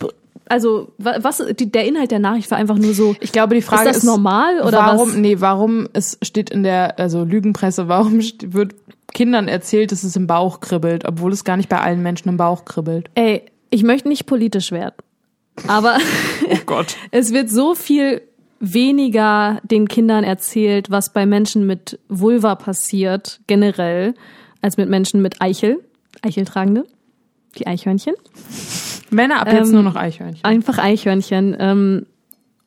also wa- was die, der Inhalt der Nachricht war einfach nur so. Ich glaube, die Frage ist das normal oder warum, was? nee, warum es steht in der, also Lügenpresse, warum wird Kindern erzählt, dass es im Bauch kribbelt, obwohl es gar nicht bei allen Menschen im Bauch kribbelt. Ey, ich möchte nicht politisch werden, aber Oh Gott. es wird so viel weniger den Kindern erzählt, was bei Menschen mit Vulva passiert, generell, als mit Menschen mit Eichel, Eicheltragende, die Eichhörnchen. Männer ab jetzt Ähm, nur noch Eichhörnchen. Einfach Eichhörnchen. Ähm,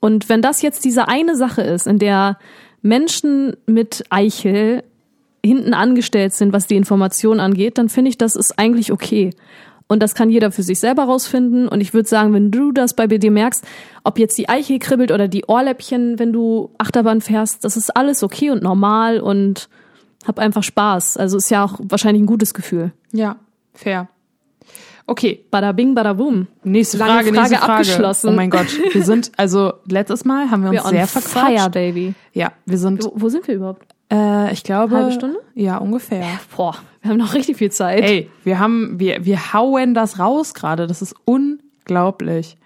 und wenn das jetzt diese eine Sache ist, in der Menschen mit Eichel hinten angestellt sind, was die Information angeht, dann finde ich, das ist eigentlich okay. Und das kann jeder für sich selber rausfinden. Und ich würde sagen, wenn du das bei dir merkst, ob jetzt die Eichel kribbelt oder die Ohrläppchen, wenn du Achterbahn fährst, das ist alles okay und normal und hab einfach Spaß. Also ist ja auch wahrscheinlich ein gutes Gefühl. Ja, fair. Okay, Bada bing, bada boom. nächste Lange Frage, Frage nächste Frage. abgeschlossen. Oh mein Gott, wir sind, also letztes Mal haben wir uns Wir sehr fire, verquatscht. baby. Ja, wir sind, Wo, wo sind wir überhaupt? äh, ich glaube. Halbe Stunde? Ja, ungefähr. Boah, wir haben noch richtig viel Zeit. Ey, wir haben, wir, wir hauen das raus gerade. Das ist unglaublich.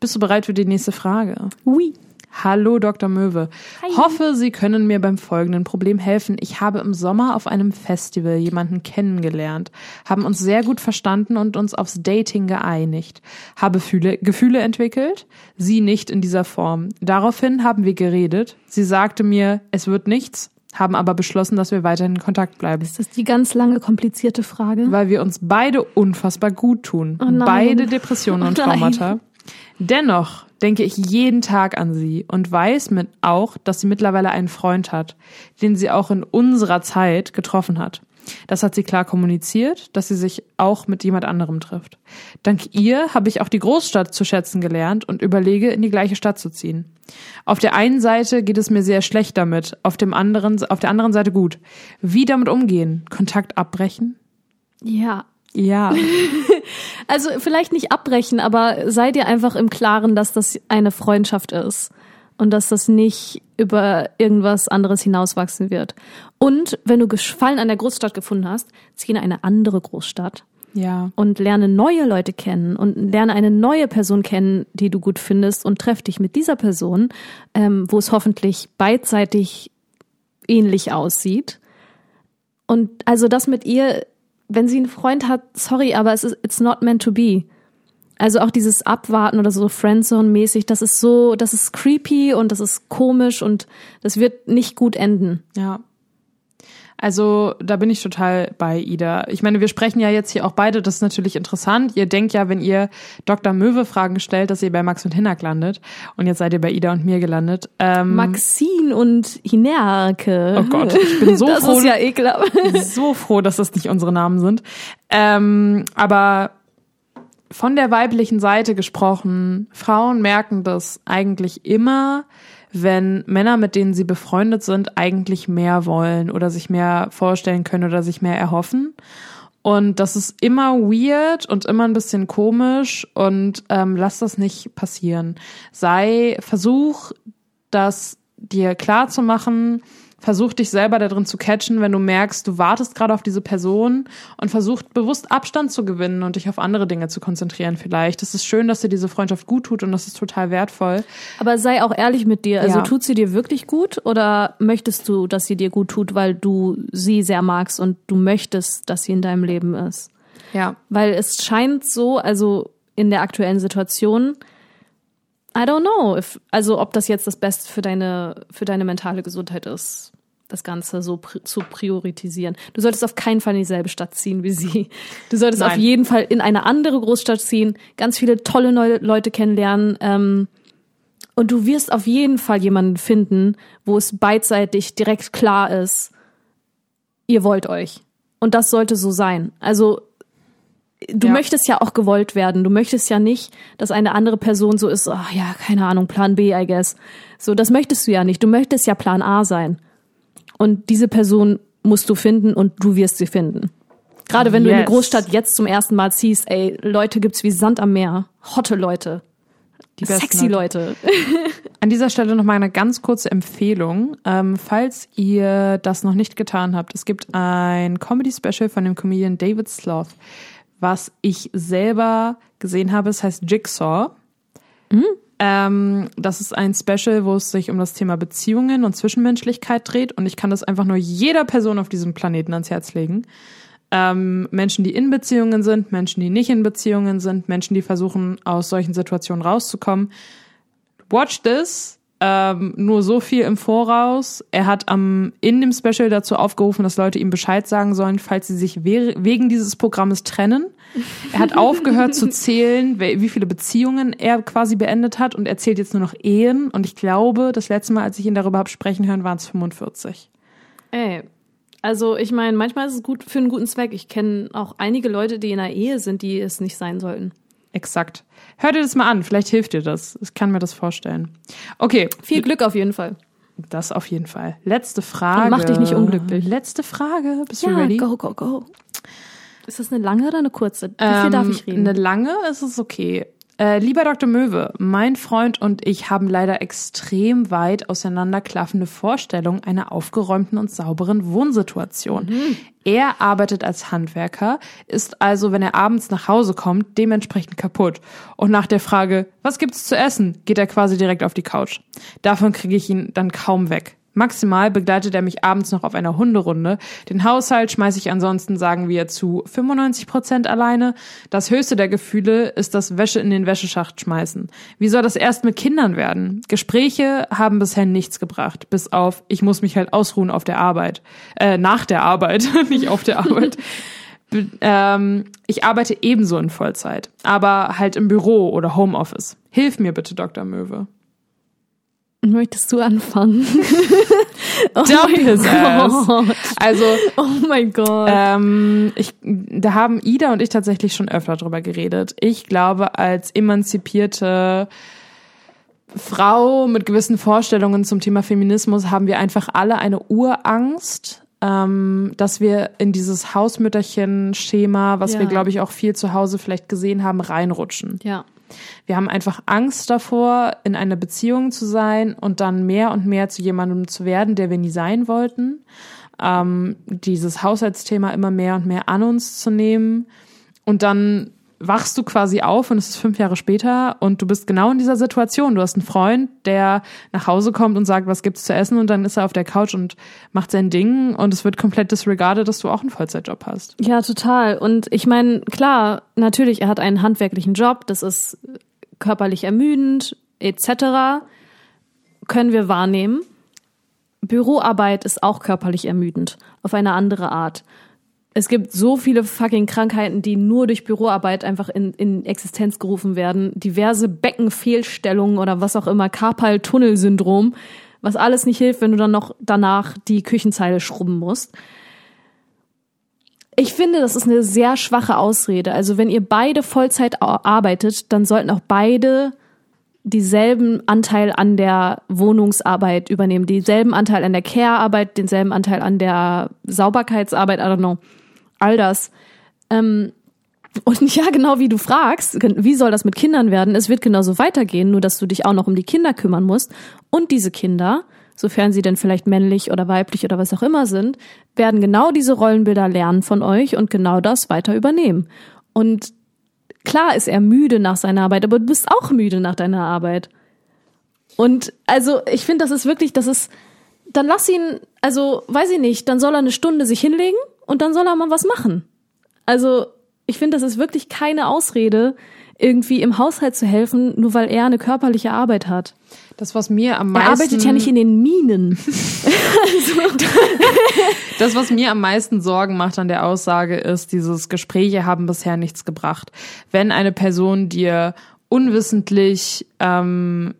Bist du bereit für die nächste Frage? Oui. Hallo Dr. Möwe. Hoffe, Sie können mir beim folgenden Problem helfen. Ich habe im Sommer auf einem Festival jemanden kennengelernt, haben uns sehr gut verstanden und uns aufs Dating geeinigt. Habe Fühle, Gefühle entwickelt, sie nicht in dieser Form. Daraufhin haben wir geredet. Sie sagte mir, es wird nichts, haben aber beschlossen, dass wir weiterhin in Kontakt bleiben. Ist das die ganz lange, komplizierte Frage? Weil wir uns beide unfassbar gut tun. nein. beide Depressionen und Oh. Traumata. Dennoch denke ich jeden Tag an sie und weiß mit auch, dass sie mittlerweile einen Freund hat, den sie auch in unserer Zeit getroffen hat. Das hat sie klar kommuniziert, dass sie sich auch mit jemand anderem trifft. Dank ihr habe ich auch die Großstadt zu schätzen gelernt und überlege, in die gleiche Stadt zu ziehen. Auf der einen Seite geht es mir sehr schlecht damit, auf dem anderen, auf der anderen Seite gut. Wie damit umgehen? Kontakt abbrechen? Ja. Ja. Also vielleicht nicht abbrechen, aber sei dir einfach im Klaren, dass das eine Freundschaft ist und dass das nicht über irgendwas anderes hinauswachsen wird. Und wenn du Gefallen an der Großstadt gefunden hast, zieh in eine andere Großstadt Ja. und lerne neue Leute kennen und lerne eine neue Person kennen, die du gut findest und treff dich mit dieser Person, ähm, wo es hoffentlich beidseitig ähnlich aussieht. Und also das mit ihr, wenn sie einen Freund hat, sorry, aber es ist it's not meant to be. Also auch dieses Abwarten oder so Friendzone-mäßig, das ist so, das ist creepy und das ist komisch und das wird nicht gut enden. Ja. Also da bin ich total bei Ida. Ich meine, wir sprechen ja jetzt hier auch beide, das ist natürlich interessant. Ihr denkt ja, wenn ihr Dr. Möwe Fragen stellt, dass ihr bei Max und Hinak landet. Und jetzt seid ihr bei Ida und mir gelandet. Ähm, Maxine und Hinerke. Oh Gott, ich bin so das froh. ist ja ekelhaft. so froh, dass das nicht unsere Namen sind. Ähm, aber von der weiblichen Seite gesprochen, Frauen merken das eigentlich immer, wenn Männer, mit denen sie befreundet sind, eigentlich mehr wollen oder sich mehr vorstellen können oder sich mehr erhoffen. Und das ist immer weird und immer ein bisschen komisch und ähm, lass das nicht passieren. Sei, versuch, das dir klar zu machen, versuch dich selber da drin zu catchen, wenn du merkst, du wartest gerade auf diese Person und versuch bewusst Abstand zu gewinnen und dich auf andere Dinge zu konzentrieren vielleicht. Es ist schön, dass dir diese Freundschaft gut tut und das ist total wertvoll. Aber sei auch ehrlich mit dir. Also Ja. tut sie dir wirklich gut oder möchtest du, dass sie dir gut tut, weil du sie sehr magst und du möchtest, dass sie in deinem Leben ist? Ja. Weil es scheint so, also in der aktuellen Situation, I don't know, if, also ob das jetzt das Beste für deine, für deine mentale Gesundheit ist, das Ganze so pri zu priorisieren. Du solltest auf keinen Fall in dieselbe Stadt ziehen wie sie. Du solltest Nein. auf jeden Fall in eine andere Großstadt ziehen, ganz viele tolle neue Leute kennenlernen, ähm, und du wirst auf jeden Fall jemanden finden, wo es beidseitig direkt klar ist, ihr wollt euch. Und das sollte so sein. Also du Ja. möchtest ja auch gewollt werden. Du möchtest ja nicht, dass eine andere Person so ist, ach ja, keine Ahnung, Plan B, I guess. So, das möchtest du ja nicht. Du möchtest ja Plan A sein. Und diese Person musst du finden und du wirst sie finden. Gerade wenn du in eine Yes. Großstadt jetzt zum ersten Mal ziehst, ey, Leute gibt's wie Sand am Meer. Hotte Leute. Die Sexy Leute. An dieser Stelle noch mal eine ganz kurze Empfehlung. Ähm, falls ihr das noch nicht getan habt, es gibt ein Comedy-Special von dem Comedian David Sloth, was ich selber gesehen habe. Es heißt Jigsaw. Ähm, das ist ein Special, wo es sich um das Thema Beziehungen und Zwischenmenschlichkeit dreht. Und ich kann das einfach nur jeder Person auf diesem Planeten ans Herz legen. Ähm, Menschen, die in Beziehungen sind, Menschen, die nicht in Beziehungen sind, Menschen, die versuchen, aus solchen Situationen rauszukommen. Watch this. Ähm, nur so viel im Voraus. Er hat am in dem Special dazu aufgerufen, dass Leute ihm Bescheid sagen sollen, falls sie sich we wegen dieses Programmes trennen. Er hat aufgehört zu zählen, wie viele Beziehungen er quasi beendet hat und er zählt jetzt nur noch Ehen. Und ich glaube, das letzte Mal, als ich ihn darüber habe sprechen hören, waren es 45. Ey, also ich meine, manchmal ist es gut für einen guten Zweck. Ich kenne auch einige Leute, die in einer Ehe sind, die es nicht sein sollten. Exakt. Hör dir das mal an, vielleicht hilft dir das. Ich kann mir das vorstellen. Okay, Viel Glück auf jeden Fall. das auf jeden Fall. Letzte Frage. Und mach dich nicht unglücklich. Letzte Frage. Bist du Ja, ready? go, go, go. Ist das eine lange oder eine kurze? Wie viel Ähm, darf ich reden? Eine lange ist es okay. Äh, lieber Dr. Möwe, mein Freund und ich haben leider extrem weit auseinanderklaffende Vorstellungen einer aufgeräumten und sauberen Wohnsituation. Mhm. Er arbeitet als Handwerker, ist also, wenn er abends nach Hause kommt, dementsprechend kaputt. Und nach der Frage, was gibt's zu essen, geht er quasi direkt auf die Couch. Davon kriege ich ihn dann kaum weg. Maximal begleitet er mich abends noch auf einer Hunderunde. Den Haushalt schmeiße ich ansonsten, sagen wir, zu 95 Prozent alleine. Das höchste der Gefühle ist das Wäsche in den Wäscheschacht schmeißen. Wie soll das erst mit Kindern werden? Gespräche haben bisher nichts gebracht, bis auf, ich muss mich halt ausruhen auf der Arbeit. Äh, nach der Arbeit, nicht auf der Arbeit. Ähm, ich arbeite ebenso in Vollzeit, aber halt im Büro oder Homeoffice. Hilf mir bitte, Dr. Möwe. Möchtest du anfangen? oh. Gott. Also, Oh mein Gott. Ähm, ich, da haben Ida und ich tatsächlich schon öfter drüber geredet. Ich glaube, als emanzipierte Frau mit gewissen Vorstellungen zum Thema Feminismus haben wir einfach alle eine Urangst, ähm, dass wir in dieses Hausmütterchen-Schema, was Ja. wir, glaube ich, auch viel zu Hause vielleicht gesehen haben, reinrutschen. ja. Wir haben einfach Angst davor, in einer Beziehung zu sein und dann mehr und mehr zu jemandem zu werden, der wir nie sein wollten. Ähm, dieses Haushaltsthema immer mehr und mehr an uns zu nehmen. Und dann wachst du quasi auf und es ist fünf Jahre später und du bist genau in dieser Situation. Du hast einen Freund, der nach Hause kommt und sagt, was gibt's zu essen und dann ist er auf der Couch und macht sein Ding und es wird komplett disregarded, dass du auch einen Vollzeitjob hast. Ja, total. Und ich meine, klar, natürlich, er hat einen handwerklichen Job, das ist körperlich ermüdend, etc. Können wir wahrnehmen. Büroarbeit ist auch körperlich ermüdend, auf eine andere Art. Es gibt so viele fucking Krankheiten, die nur durch Büroarbeit einfach in, in Existenz gerufen werden. Diverse Beckenfehlstellungen oder was auch immer, Karpal-Tunnel-Syndrom, was alles nicht hilft, wenn du dann noch danach die Küchenzeile schrubben musst. Ich finde, das ist eine sehr schwache Ausrede. Also wenn ihr beide Vollzeit arbeitet, dann sollten auch beide dieselben Anteil an der Wohnungsarbeit übernehmen, denselben Anteil an der Care-Arbeit, denselben Anteil an der Sauberkeitsarbeit, I don't know. All das. Ähm, und ja, genau wie du fragst, wie soll das mit Kindern werden? Es wird genauso weitergehen, nur dass du dich auch noch um die Kinder kümmern musst. Und diese Kinder, sofern sie denn vielleicht männlich oder weiblich oder was auch immer sind, werden genau diese Rollenbilder lernen von euch und genau das weiter übernehmen. Und klar ist er müde nach seiner Arbeit, aber du bist auch müde nach deiner Arbeit. Und also, ich finde, das ist wirklich, das ist, dann lass ihn, also, weiß ich nicht, dann soll er eine Stunde sich hinlegen und dann soll er mal was machen. Also, ich finde, das ist wirklich keine Ausrede, irgendwie im Haushalt zu helfen, nur weil er eine körperliche Arbeit hat. Das, was mir am Er meisten... arbeitet ja nicht in den Minen. Das, was mir am meisten Sorgen macht an der Aussage, ist, dieses Gespräche haben bisher nichts gebracht. Wenn eine Person dir unwissentlich ähm,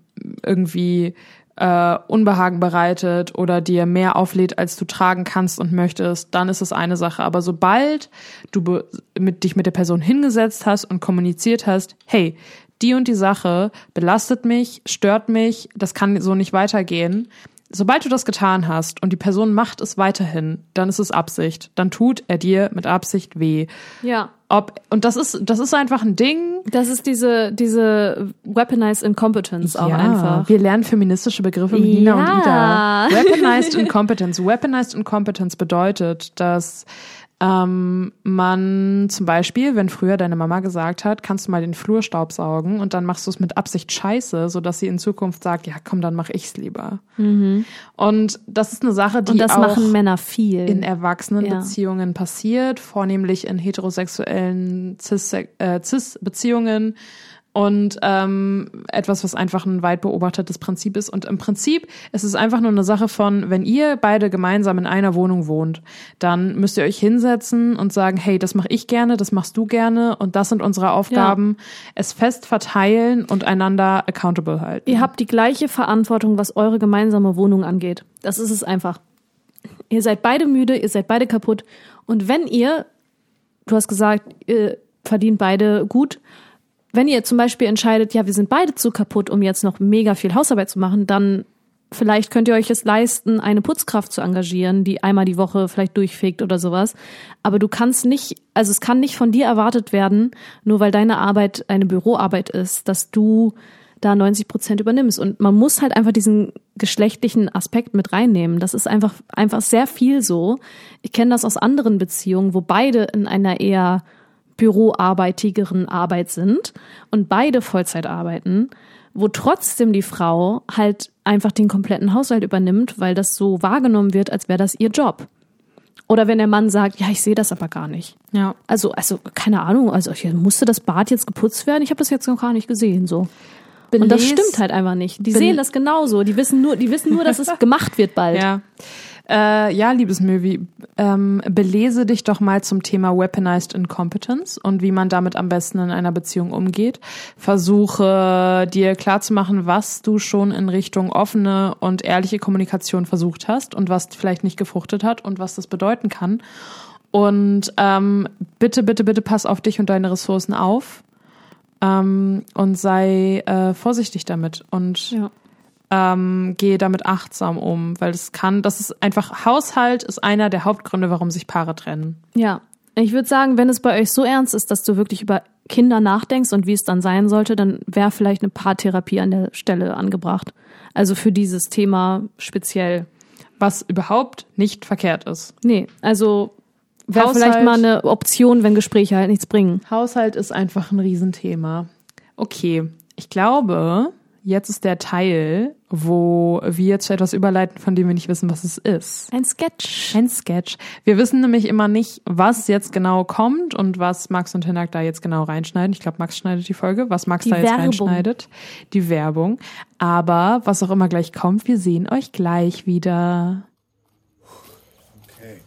irgendwie äh, Unbehagen bereitet oder dir mehr auflädt, als du tragen kannst und möchtest, dann ist es eine Sache. Aber sobald du mit, dich mit der Person hingesetzt hast und kommuniziert hast, hey, die und die Sache belastet mich, stört mich, das kann so nicht weitergehen. Sobald du das getan hast und die Person macht es weiterhin, dann ist es Absicht. Dann tut er dir mit Absicht weh. Ja. Ob, und das ist, das ist einfach ein Ding. Das ist diese, diese weaponized incompetence auch ja, einfach. Wir lernen feministische Begriffe mit Nina und Ja. Ida. Weaponized incompetence. Weaponized incompetence bedeutet, dass ähm, man zum Beispiel, wenn früher deine Mama gesagt hat, kannst du mal den Flur staubsaugen und dann machst du es mit Absicht scheiße, sodass sie in Zukunft sagt, ja komm, dann mach ich's lieber. Und das ist eine Sache, die Und das auch machen Männer viel. in Erwachsenenbeziehungen Ja. Passiert, vornehmlich in heterosexuellen Cis- äh, Cis-Beziehungen und ähm, etwas, was einfach ein weit beobachtetes Prinzip ist. Und im Prinzip ist es einfach nur eine Sache von, wenn ihr beide gemeinsam in einer Wohnung wohnt, dann müsst ihr euch hinsetzen und sagen, hey, das mache ich gerne, das machst du gerne und das sind unsere Aufgaben. Es fest verteilen und einander accountable halten. Ihr habt die gleiche Verantwortung, was eure gemeinsame Wohnung angeht. Das ist es einfach. Ihr seid beide müde, ihr seid beide kaputt. Und wenn ihr, du hast gesagt, ihr verdient beide gut, wenn ihr zum Beispiel entscheidet, ja, wir sind beide zu kaputt, um jetzt noch mega viel Hausarbeit zu machen, dann vielleicht könnt ihr euch es leisten, eine Putzkraft zu engagieren, die einmal die Woche vielleicht durchfegt oder sowas. Aber du kannst nicht, also es kann nicht von dir erwartet werden, nur weil deine Arbeit eine Büroarbeit ist, dass du da 90 Prozent übernimmst. Und man muss halt einfach diesen geschlechtlichen Aspekt mit reinnehmen. Das ist einfach, einfach sehr viel so. Ich kenne das aus anderen Beziehungen, wo beide in einer eher büroarbeitigeren Arbeit sind und beide Vollzeit arbeiten, wo trotzdem die Frau halt einfach den kompletten Haushalt übernimmt, weil das so wahrgenommen wird, als wäre das ihr Job. Oder wenn der Mann sagt, ja, ich sehe das aber gar nicht. Ja. Also, also keine Ahnung, also hier musste das Bad jetzt geputzt werden? Ich habe das jetzt noch gar nicht gesehen, so. Und das stimmt halt einfach nicht. Die sehen das genauso. Die wissen nur, die wissen nur, dass es gemacht wird bald. Ja. Äh, ja, liebes Möwi, ähm, belese dich doch mal zum Thema Weaponized Incompetence und wie man damit am besten in einer Beziehung umgeht. Versuche dir klarzumachen, was du schon in Richtung offene und ehrliche Kommunikation versucht hast und was vielleicht nicht gefruchtet hat und was das bedeuten kann. Und ähm, bitte, bitte, bitte pass auf dich und deine Ressourcen auf ähm, und sei äh, vorsichtig damit und Ja. Ähm, gehe damit achtsam um, weil das kann, das ist einfach, Haushalt ist einer der Hauptgründe, warum sich Paare trennen. Ja. Ich würde sagen, wenn es bei euch so ernst ist, dass du wirklich über Kinder nachdenkst und wie es dann sein sollte, dann wäre vielleicht eine Paartherapie an der Stelle angebracht. Also für dieses Thema speziell. Was überhaupt nicht verkehrt ist. Nee, also wäre vielleicht mal eine Option, wenn Gespräche halt nichts bringen. Haushalt ist einfach ein Riesenthema. Okay, ich glaube, jetzt ist der Teil, wo wir zu etwas überleiten, von dem wir nicht wissen, was es ist. Ein Sketch. Ein Sketch. Wir wissen nämlich immer nicht, was jetzt genau kommt und was Max und Hinak da jetzt genau reinschneiden. Ich glaube, Max schneidet die Folge, was Max Die da jetzt Werbung. reinschneidet. Die Werbung. Aber was auch immer gleich kommt, wir sehen euch gleich wieder. Okay.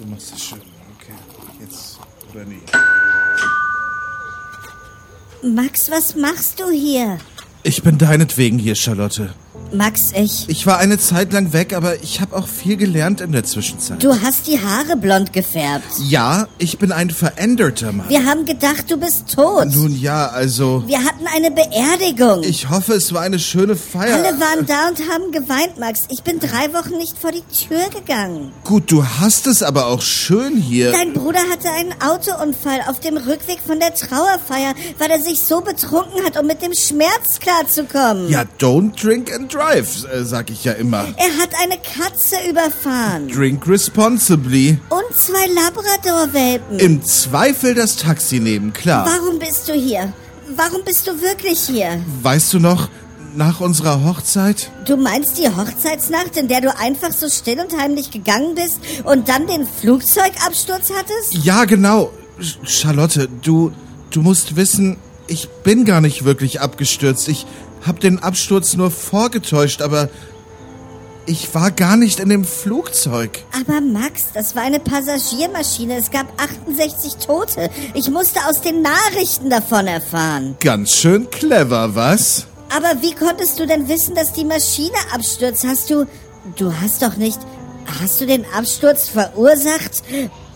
Du machst es schön. Okay. Jetzt oder nie. Max, was machst du hier? Ich bin deinetwegen hier, Charlotte. Max, ich. Ich war eine Zeit lang weg, aber ich habe auch viel gelernt in der Zwischenzeit. Du hast die Haare blond gefärbt. Ja, ich bin ein veränderter Mann. Wir haben gedacht, du bist tot. Nun ja, also. Wir hatten eine Beerdigung. Ich hoffe, es war eine schöne Feier. Alle waren da und haben geweint, Max. Ich bin drei Wochen nicht vor die Tür gegangen. Gut, du hast es aber auch schön hier. Dein Bruder hatte einen Autounfall. Auf dem Rückweg von der Trauerfeier, weil er sich so betrunken hat, um mit dem Schmerz klarzukommen. Ja, don't drink and drive, äh, sag ich ja immer. Er hat eine Katze überfahren. Drink responsibly. Und zwei Labrador-Welpen. Im Zweifel das Taxi nehmen, klar. Warum bist du hier? Warum bist du wirklich hier? Weißt du noch, nach unserer Hochzeit? Du meinst die Hochzeitsnacht, in der du einfach so still und heimlich gegangen bist und dann den Flugzeugabsturz hattest? Ja, genau. Charlotte, du, du musst wissen, ich bin gar nicht wirklich abgestürzt. Ich hab den Absturz nur vorgetäuscht, aber ich war gar nicht in dem Flugzeug. Aber Max, das war eine Passagiermaschine. Es gab 68 Tote. Ich musste aus den Nachrichten davon erfahren. Ganz schön clever, was? Aber wie konntest du denn wissen, dass die Maschine abstürzt? Hast du. Du hast doch nicht. Hast du den Absturz verursacht?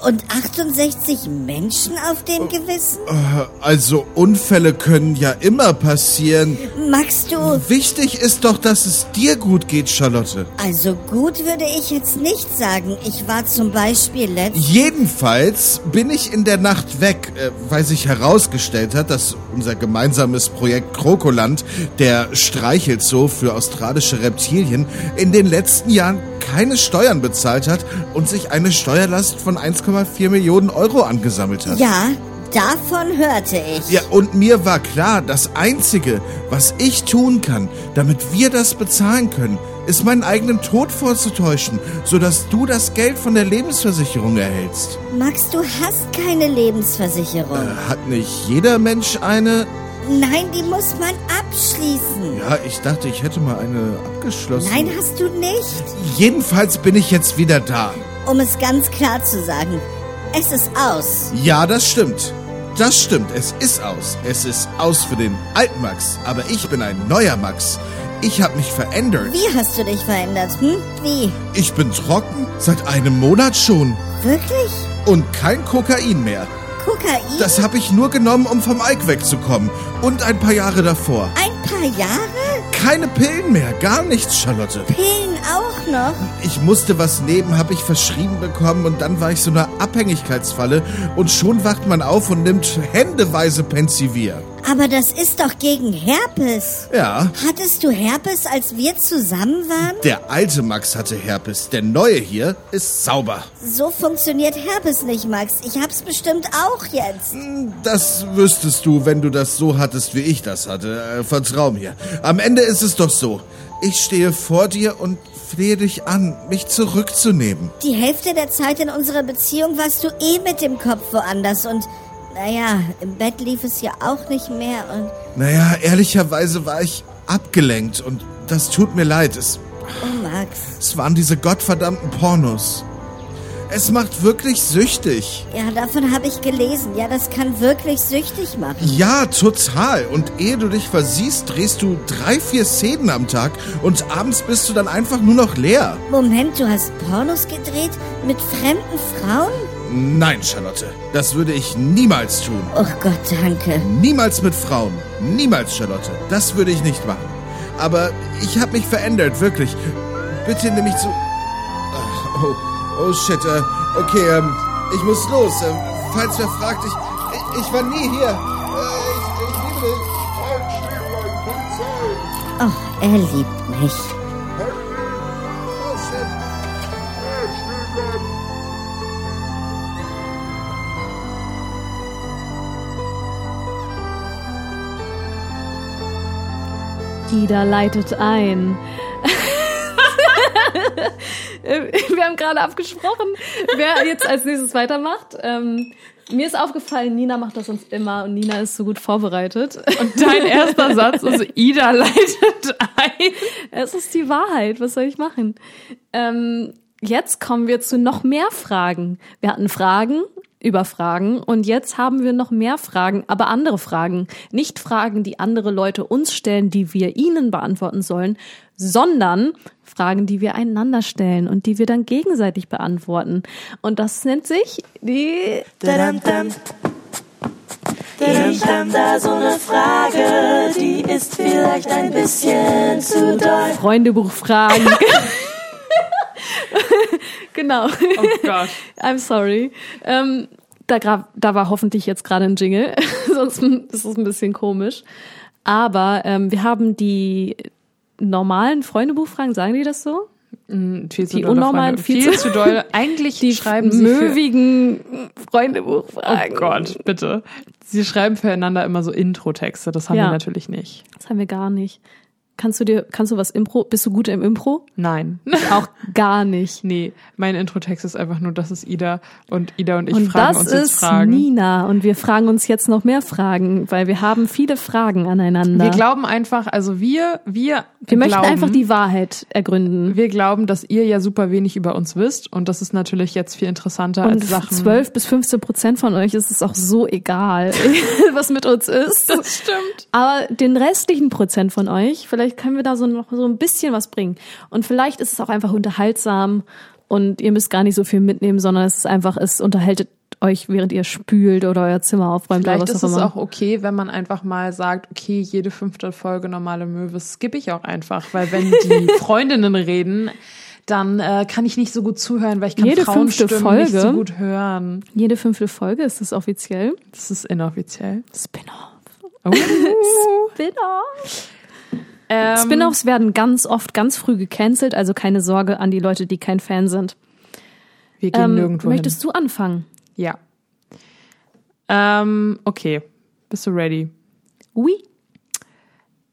Und 68 Menschen auf dem Gewissen? Also Unfälle können ja immer passieren. Magst du. Wichtig ist doch, dass es dir gut geht, Charlotte. Also gut würde ich jetzt nicht sagen. Ich war zum Beispiel letzt. Jedenfalls bin ich in der Nacht weg, äh, weil sich herausgestellt hat, dass unser gemeinsames Projekt Krokoland, der Streichelzoo für australische Reptilien, in den letzten Jahren keine Steuern bezahlt hat und sich eine Steuerlast von 1,4 Millionen Euro angesammelt hat. Ja, davon hörte ich. Ja, und mir war klar, das Einzige, was ich tun kann, damit wir das bezahlen können, ist meinen eigenen Tod vorzutäuschen, sodass du das Geld von der Lebensversicherung erhältst. Max, du hast keine Lebensversicherung. Äh, hat nicht jeder Mensch eine? Nein, die muss man abschließen. Ja, ich dachte, ich hätte mal eine abgeschlossen. Nein, hast du nicht. Jedenfalls bin ich jetzt wieder da. Um es ganz klar zu sagen, es ist aus. Ja, das stimmt. Das stimmt, es ist aus. Es ist aus für den alten Max, aber ich bin ein neuer Max. Ich habe mich verändert. Wie hast du dich verändert? Hm? Wie? Ich bin trocken seit einem Monat schon Wirklich? und kein Kokain mehr. Kokain? Das habe ich nur genommen, um vom Ike wegzukommen. Und ein paar Jahre davor. Ein paar Jahre? Keine Pillen mehr, gar nichts, Charlotte. Pillen auch noch? Ich musste was nehmen, habe ich verschrieben bekommen und dann war ich so eine Abhängigkeitsfalle und schon wacht man auf und nimmt händeweise Pensivir. Aber das ist doch gegen Herpes. Ja, Hattest du Herpes, als wir zusammen waren? der alte Max hatte Herpes, der neue hier ist sauber. So funktioniert Herpes nicht, Max. Ich hab's bestimmt auch jetzt. Das wüsstest du, wenn du das so hattest, wie ich das hatte. Äh, vertrau mir. Am Ende ist es doch so. Ich stehe vor dir und flehe dich an, mich zurückzunehmen. Die Hälfte der Zeit in unserer Beziehung warst du eh mit dem Kopf woanders und naja, im Bett lief es ja auch nicht mehr und Naja, ehrlicherweise war ich abgelenkt und das tut mir leid. Es, oh Max. es waren diese gottverdammten Pornos. Es macht wirklich süchtig. Ja, davon habe ich gelesen. Ja, das kann wirklich süchtig machen. Ja, total. Und ehe du dich versiehst, drehst du drei, vier Szenen am Tag und abends bist du dann einfach nur noch leer. Moment, du hast Pornos gedreht mit fremden Frauen? Nein, Charlotte, das würde ich niemals tun. Oh Gott, danke. Niemals mit Frauen. Niemals, Charlotte. Das würde ich nicht machen. Aber ich habe mich verändert, wirklich. Bitte nimm mich zu... Ach, oh, oh shit. Äh, okay, ähm, ich muss los. Äh, falls wer fragt, ich, ich, ich war nie hier. Äh, ich, ich liebe dich. Halt, Polizei. Oh, er liebt mich. Ida leitet ein. Wir haben gerade abgesprochen, wer jetzt als nächstes weitermacht. Ähm, mir ist aufgefallen, Nina macht das sonst immer und Nina ist so gut vorbereitet. Und dein erster Satz ist, Ida leitet ein. Es ist die Wahrheit, was soll ich machen? Ähm, jetzt kommen wir zu noch mehr Fragen. Wir hatten Fragen über Fragen und jetzt haben wir noch mehr Fragen, aber andere Fragen. Nicht Fragen, die andere Leute uns stellen, die wir ihnen beantworten sollen, sondern Fragen, die wir einander stellen und die wir dann gegenseitig beantworten. Und das nennt sich die. Ich hab da so eine Frage, die ist vielleicht ein bisschen zu doll. Freundebuchfragen. genau. Oh Gott. I'm sorry. Ähm, da, da war hoffentlich jetzt gerade ein Jingle, sonst ist es ein bisschen komisch. Aber ähm, wir haben die normalen Freundebuchfragen, sagen die das so? Viel zu Die unnormalen, viel viel, zu- doll. Eigentlich Die schreiben sie möwigen Oh Freundebuchfragen. Gott, bitte. Sie schreiben füreinander immer so Intro-Texte. Das haben Ja. wir natürlich nicht. Das haben wir gar nicht. Kannst du dir, kannst du was Impro? Bist du gut im Impro? Nein. Auch gar nicht. Nee, mein Introtext ist einfach nur, das ist Ida und Ida und ich Und fragen das uns jetzt ist Fragen. Nina und wir fragen uns jetzt noch mehr Fragen, weil wir haben viele Fragen aneinander. Wir glauben einfach, also wir, wir, wir möchten glauben, einfach die Wahrheit ergründen. wir glauben, dass ihr ja super wenig über uns wisst und das ist natürlich jetzt viel interessanter Und als Sachen. 12 bis 15 Prozent von euch ist es auch so egal, was mit uns ist. Das stimmt. Aber den restlichen Prozent von euch, vielleicht können wir da so noch so ein bisschen was bringen. Und vielleicht ist es auch einfach unterhaltsam und ihr müsst gar nicht so viel mitnehmen, sondern es ist einfach, es unterhält euch, während ihr spült oder euer Zimmer aufräumt Vielleicht oder was ist auch es auch okay, wenn man einfach mal sagt, okay, jede fünfte Folge normale Möwe skippe ich auch einfach, weil wenn die Freundinnen reden, dann äh, kann ich nicht so gut zuhören, weil ich kann Jede fünfte Frauenstimmen nicht so Folge? gut hören. Jede fünfte Folge ist das offiziell. Das ist inoffiziell. Spin-off. Oh. Spin-off. Ähm, Spin-offs werden ganz oft ganz früh gecancelt, also keine Sorge an die Leute, die kein Fan sind. wir gehen Ähm, nirgendwo möchtest hin. du anfangen? Ja. Ähm, okay. Bist du ready? Oui.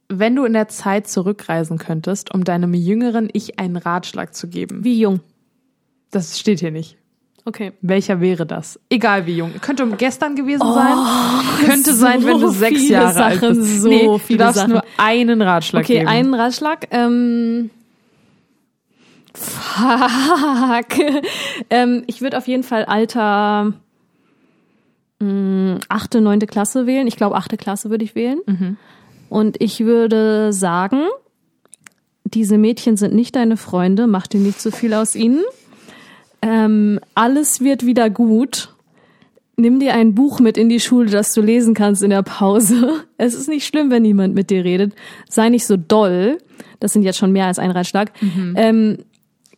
Wenn du in der Zeit zurückreisen könntest, um deinem jüngeren Ich einen Ratschlag zu geben. Wie jung? Das steht hier nicht. Okay. Welcher wäre das? Egal wie jung. Könnte gestern gewesen sein. Könnte sein, wenn du Oh, so sechs Jahre alt Sachen, bist. so nee, du viele darfst Sachen. nur einen Ratschlag Okay, geben. einen Ratschlag. Ähm, fuck. ähm, ich würde auf jeden Fall Alter mh, achte, neunte Klasse wählen. Ich glaube, achte Klasse würde ich wählen. Und ich würde sagen, diese Mädchen sind nicht deine Freunde, mach dir nicht so viel aus ihnen. Ähm, alles wird wieder gut. Nimm dir ein Buch mit in die Schule, das du lesen kannst in der Pause. Es ist nicht schlimm, wenn niemand mit dir redet. Sei nicht so doll. Das sind jetzt schon mehr als ein Ratschlag. Ähm,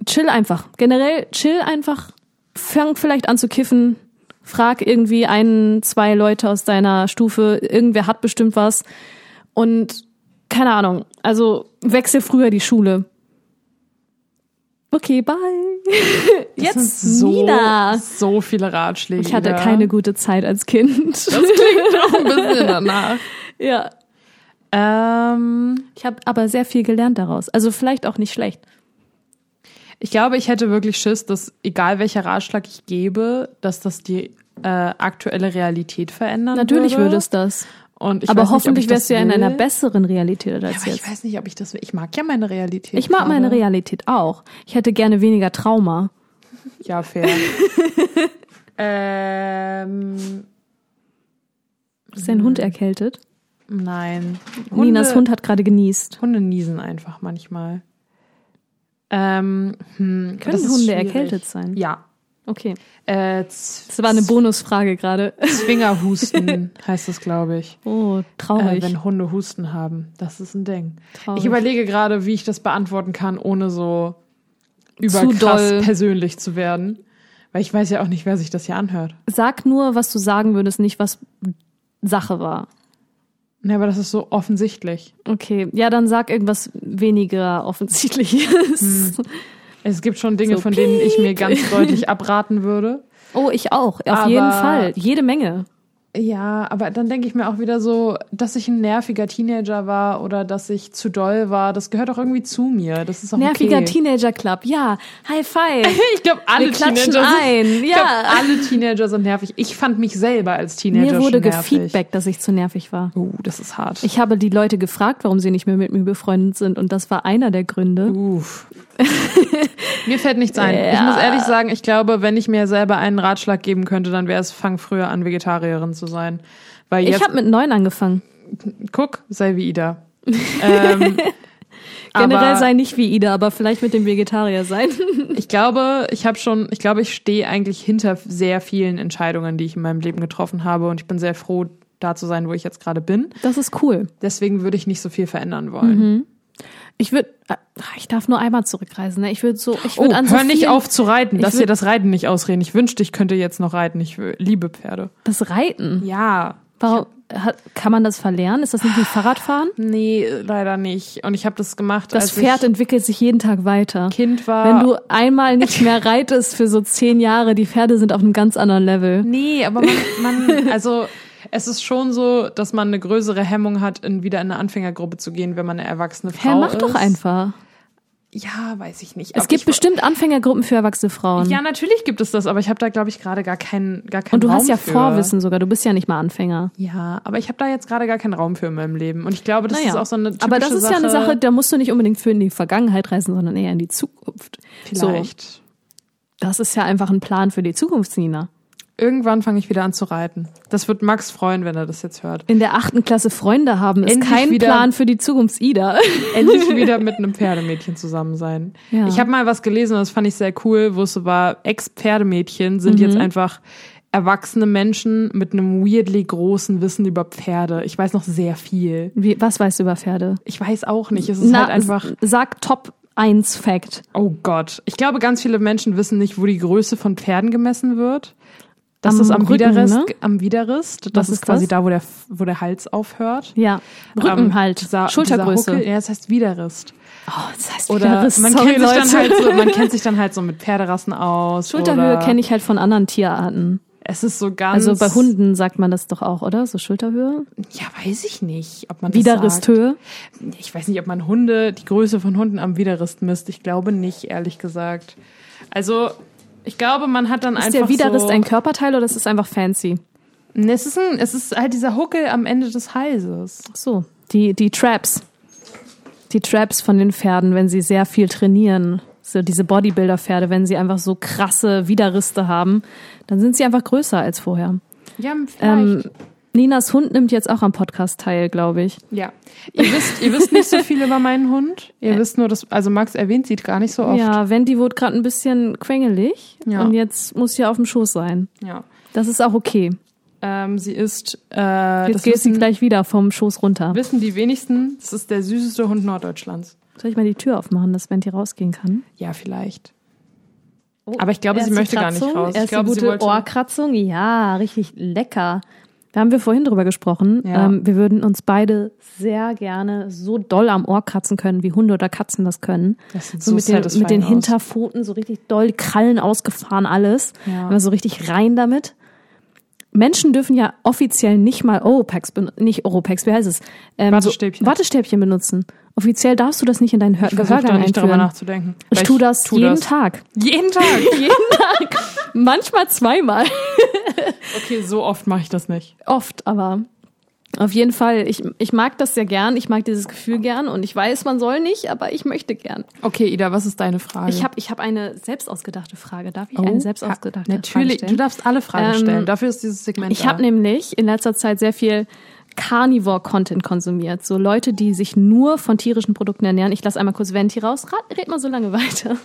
chill einfach. Generell chill einfach. Fang vielleicht an zu kiffen. Frag irgendwie ein, zwei Leute aus deiner Stufe. Irgendwer hat bestimmt was. Und keine Ahnung. Also wechsel früher die Schule. Okay, bye. Jetzt sind so, Nina. so viele Ratschläge. Ich hatte keine gute Zeit als Kind. Das klingt auch ein bisschen danach. ja. Ähm, Ich habe aber sehr viel gelernt daraus. Also vielleicht auch nicht schlecht. ich glaube, ich hätte wirklich Schiss, dass egal welcher Ratschlag ich gebe, dass das die äh, aktuelle Realität verändern Natürlich würde. würde es das. Und ich aber nicht, hoffentlich ich das wärst du ja in einer besseren Realität als Ja, aber ich jetzt. weiß nicht, ob ich das will. Ich mag ja meine Realität. Ich mag meine gerade. Realität auch. Ich hätte gerne weniger Trauma. Ja, fair. ähm, Ist dein Hund erkältet? nein. Ninas Hund hat gerade genießt. Hunde niesen einfach manchmal. Ähm, hm, Können Hunde schwierig. erkältet sein? Ja. Okay. Äh, Das war eine Bonusfrage gerade. Zwingerhusten heißt es, glaube ich. Oh, Äh, traurig. wenn Hunde Husten haben. Das ist ein Ding. Traurig. Ich überlege gerade, wie ich das beantworten kann, ohne so überkrass persönlich zu werden. Weil ich weiß ja auch nicht, wer sich das hier anhört. Sag nur, was du sagen würdest, nicht was Sache war. Ne, aber das ist so offensichtlich. Okay, ja, dann sag irgendwas weniger offensichtliches. Es gibt schon Dinge, So, von denen ich mir ganz deutlich abraten würde. Oh, ich auch. Auf Aber- jeden Fall. Jede Menge. Ja, aber dann denke ich mir auch wieder so, dass ich ein nerviger Teenager war oder dass ich zu doll war, das gehört auch irgendwie zu mir. Das ist auch Nerviger okay. Teenager Club. Ja, High Five. Ich glaube, alle Wir klatschen Teenager ein. sind, ich Ja. glaub, alle Teenager sind nervig. Ich fand mich selber als Teenager Mir wurde nervig. gefeedbackt, dass ich zu nervig war. Oh, das ist hart. Ich habe die Leute gefragt, warum sie nicht mehr mit mir befreundet sind und das war einer der Gründe. Uff. mir fällt nichts ein. Ich Ja. muss ehrlich sagen, ich glaube, wenn ich mir selber einen Ratschlag geben könnte, dann wäre es, fang früher an, Vegetarierin zu sein. Weil jetzt, Ich habe mit neun angefangen. guck, sei wie Ida. ähm, Generell sei nicht wie Ida, aber vielleicht mit dem Vegetarier sein. ich glaube, ich habe schon, ich glaube, ich stehe eigentlich hinter sehr vielen Entscheidungen, die ich in meinem Leben getroffen habe und ich bin sehr froh, da zu sein, wo ich jetzt gerade bin. Das ist cool. Deswegen würde ich nicht so viel verändern wollen. Ich würde, ich darf nur einmal zurückreisen. Ne? Ich würde so, ich Oh, würde an so hör nicht auf zu reiten. Würd- dir das Reiten nicht ausreden. Ich wünschte, ich könnte jetzt noch reiten. Ich äh, liebe Pferde. Das Reiten. Ja. Warum, kann man das verlernen? Ist das nicht wie Fahrradfahren? Nee, leider nicht. Und ich habe das gemacht, Das Pferd entwickelt sich jeden Tag weiter. Kind war. Wenn du einmal nicht mehr reitest für so zehn Jahre, die Pferde sind auf einem ganz anderen Level. Nee, aber man, man also Es ist schon so, dass man eine größere Hemmung hat, in, wieder in eine Anfängergruppe zu gehen, wenn man eine erwachsene Frau Hä, mach ist. doch einfach. Ja, weiß ich nicht. Es Aber gibt ich, bestimmt Anfängergruppen für erwachsene Frauen. Ja, natürlich gibt es das, aber ich habe da, glaube ich, gerade gar keinen gar keinen und du Raum hast ja für. Vorwissen sogar. Du bist ja nicht mal Anfänger. Ja, aber ich habe da jetzt gerade gar keinen Raum für in meinem Leben. Und ich glaube, das ist auch so eine typische aber das ist ja eine Sache, da musst du nicht unbedingt für in die Vergangenheit reisen, sondern eher in die Zukunft. Vielleicht. So, das ist ja einfach ein Plan für die Zukunft, Nina. Irgendwann fange ich wieder an zu reiten. Das wird Max freuen, wenn er das jetzt hört. In der achten Klasse Freunde haben ist Endlich kein wieder- Plan für die Zukunft, Ida. Endlich wieder mit einem Pferdemädchen zusammen sein. Ja. Ich habe mal was gelesen und das fand ich sehr cool, wo es so war, Ex-Pferdemädchen sind Mhm. jetzt einfach erwachsene Menschen mit einem weirdly großen Wissen über Pferde. Ich weiß noch sehr viel. Wie, was weißt du über Pferde? Ich weiß auch nicht. Es ist halt einfach. s- sag Top 1 Fact. Oh Gott. Ich glaube, ganz viele Menschen wissen nicht, wo die Größe von Pferden gemessen wird. Das Am ist am Rücken, Widerrist. ne? Am Widerrist. Das Was ist quasi das? da, wo der, wo der Hals aufhört. Ja. Rücken Ähm, halt. dieser- Schultergröße. Dieser Huckel, ja, das heißt Widerrist. oh, das heißt Oder Widerriss. man, Sorry, kennt sich dann Leute. halt so, man kennt sich dann halt so mit Pferderassen aus. Schulterhöhe kenne ich halt von anderen Tierarten. Es ist so ganz. Also bei Hunden sagt man das doch auch, oder? So Schulterhöhe? Ja, weiß ich nicht, ob man Widerristhöhe? Ich weiß nicht, ob man Hunde, die Größe von Hunden am Widerrist misst. Ich glaube nicht, ehrlich gesagt. Also, ich glaube, man hat dann Ist einfach der Widerrist so, ein Körperteil oder ist es einfach fancy? Nee, Es ist, ein, es ist halt dieser Huckel am Ende des Halses. Ach So, die, die Traps. Die Traps von den Pferden, wenn sie sehr viel trainieren. So diese Bodybuilder-Pferde, wenn sie einfach so krasse Widerriste haben, dann sind sie einfach größer als vorher. Ja, vielleicht. Ähm, Ninas Hund nimmt jetzt auch am Podcast teil, glaube ich. ja. Ihr wisst, ihr wisst nicht so viel über meinen Hund. Ihr wisst nur, dass, also Max erwähnt sie gar nicht so oft. Ja, Wendy wurde gerade ein bisschen quengelig Ja. und jetzt muss sie auf dem Schoß sein. ja. Das ist auch okay. Ähm, sie ist, äh, Jetzt geht sie gleich wieder vom Schoß runter. wissen die wenigsten, das ist der süßeste Hund Norddeutschlands. Soll ich mal die Tür aufmachen, dass Wendy rausgehen kann? Ja, vielleicht. Aber ich glaube, sie möchte gar nicht Kratzung, raus. Ich Erst glaube, gute. Ohrkratzung. Ja, richtig lecker. Da haben wir vorhin drüber gesprochen. Ja. Ähm, wir würden uns beide sehr gerne so doll am Ohr kratzen können, wie Hunde oder Katzen das können. Das sieht so, so mit, den, mit den aus. Hinterpfoten so richtig doll, Krallen ausgefahren, alles. Ja. Immer so richtig rein damit. Menschen dürfen ja offiziell nicht mal Oropax benutzen, nicht Oropax, wie heißt es? Ähm, Wattestäbchen. So Wattestäbchen benutzen. Offiziell darfst du das nicht in deinen Hör Ich versuche Gehörgang da nicht darüber einführen. nachzudenken. Ich Weil tue das tu jeden das. Tag. Jeden Tag? Jeden Tag. Manchmal zweimal. Okay, so oft mache ich das nicht. Oft, aber auf jeden Fall, ich, ich mag das sehr gern. Ich mag dieses Gefühl gern und ich weiß, man soll nicht, aber ich möchte gern. Okay, Ida, was ist deine Frage? Ich habe ich hab eine selbst ausgedachte Frage. Darf ich Oh, eine selbst ausgedachte Frage Natürlich, stellen? du darfst alle Fragen Ähm, stellen. Dafür ist dieses Segment Ich habe nämlich in letzter Zeit sehr viel Carnivore-Content konsumiert. So Leute, die sich nur von tierischen Produkten ernähren. Ich lasse einmal kurz Venti raus. Red mal so lange weiter.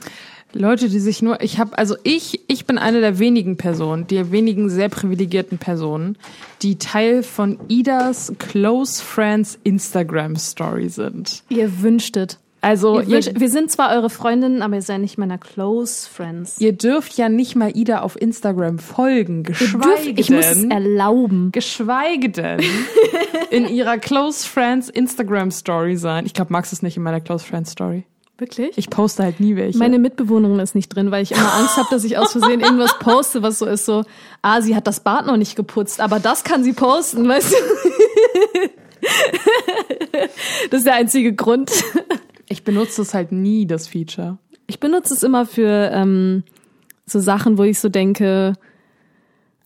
Leute, die sich nur, ich habe, also ich, ich bin eine der wenigen Personen, der wenigen sehr privilegierten Personen, die Teil von Idas Close Friends Instagram Story sind. Ihr wünschtet. Also Ihr ihr, wünscht, wir sind zwar eure Freundinnen, aber ihr seid nicht meiner Close Friends. ihr dürft ja nicht mal Ida auf Instagram folgen, Ihr geschweige dürft, ich muss es denn, erlauben. geschweige denn in ihrer Close Friends Instagram Story sein. Ich glaube, Max ist nicht in meiner Close Friends Story. Wirklich? Ich poste halt nie welche. Meine Mitbewohnerin ist nicht drin, weil ich immer Angst habe, dass ich aus Versehen irgendwas poste, was so ist, so, ah, sie hat das Bad noch nicht geputzt, aber das kann sie posten, weißt du? Das ist der einzige Grund. ich benutze es halt nie, das Feature. Ich benutze es immer für ähm, so Sachen, wo ich so denke,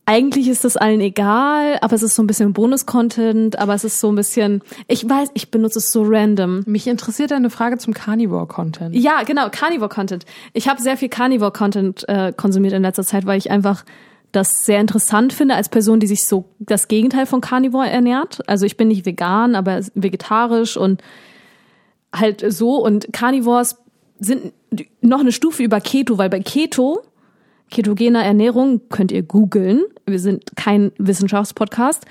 eigentlich ist das allen egal, aber es ist so ein bisschen Bonus-Content, aber es ist so ein bisschen, ich weiß, ich benutze es so random. Mich interessiert eine Frage zum Carnivore-Content. Ja, genau, Carnivore-Content. Ich habe sehr viel Carnivore-Content äh, konsumiert in letzter Zeit, weil ich einfach das sehr interessant finde als Person, die sich so das Gegenteil von Carnivore ernährt. Also ich bin nicht vegan, aber vegetarisch und halt so. Und Carnivores sind noch eine Stufe über Keto, weil bei Keto, ketogener Ernährung, könnt ihr googeln, wir sind kein Wissenschaftspodcast,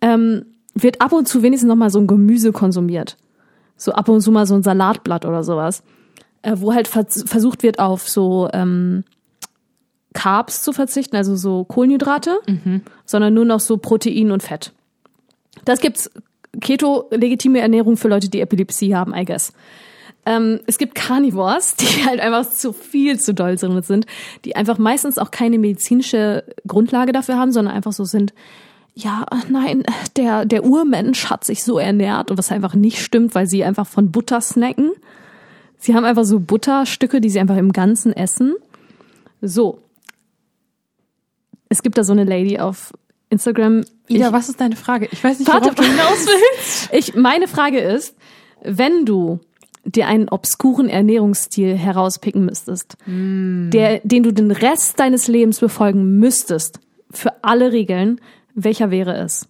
ähm, wird ab und zu wenigstens noch mal so ein Gemüse konsumiert. So ab und zu mal so ein Salatblatt oder sowas. Äh, wo halt vers versucht wird, auf so ähm, Carbs zu verzichten, also so Kohlenhydrate, sondern nur noch so Protein und Fett. Das gibt's Keto, legitime Ernährung für Leute, die Epilepsie haben, I guess. Ähm, es gibt Carnivores, die halt einfach zu viel zu doll sind, die einfach meistens auch keine medizinische Grundlage dafür haben, sondern einfach so sind, ja, nein, der, der Urmensch hat sich so ernährt und was einfach nicht stimmt, weil sie einfach von Butter snacken. Sie haben einfach so Butterstücke, die sie einfach im Ganzen essen. So. Es gibt da so eine Lady auf Instagram. Ida, Ich- was ist deine Frage? Ich weiß nicht, Warte, worauf du hinaus willst. Ich, meine Frage ist, wenn du dir einen obskuren Ernährungsstil herauspicken müsstest, der, den du den Rest deines Lebens befolgen müsstest, für alle Regeln, welcher wäre es?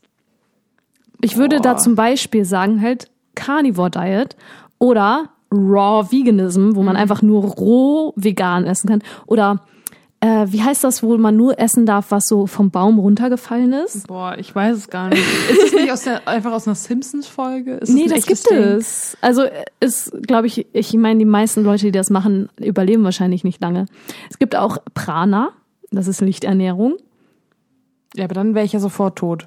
Ich würde da zum Beispiel sagen halt Carnivore Diet oder Raw Veganism, wo man einfach nur roh vegan essen kann. Oder äh, wie heißt das, wo man nur essen darf, was so vom Baum runtergefallen ist? Boah, ich weiß es gar nicht. Ist es nicht aus der, einfach aus einer Simpsons-Folge? Nee, das gibt Ding? es. Also ist, glaube ich, ich meine, die meisten Leute, die das machen, überleben wahrscheinlich nicht lange. Es gibt auch Prana, das ist Lichternährung. Ja, aber dann wäre ich ja sofort tot.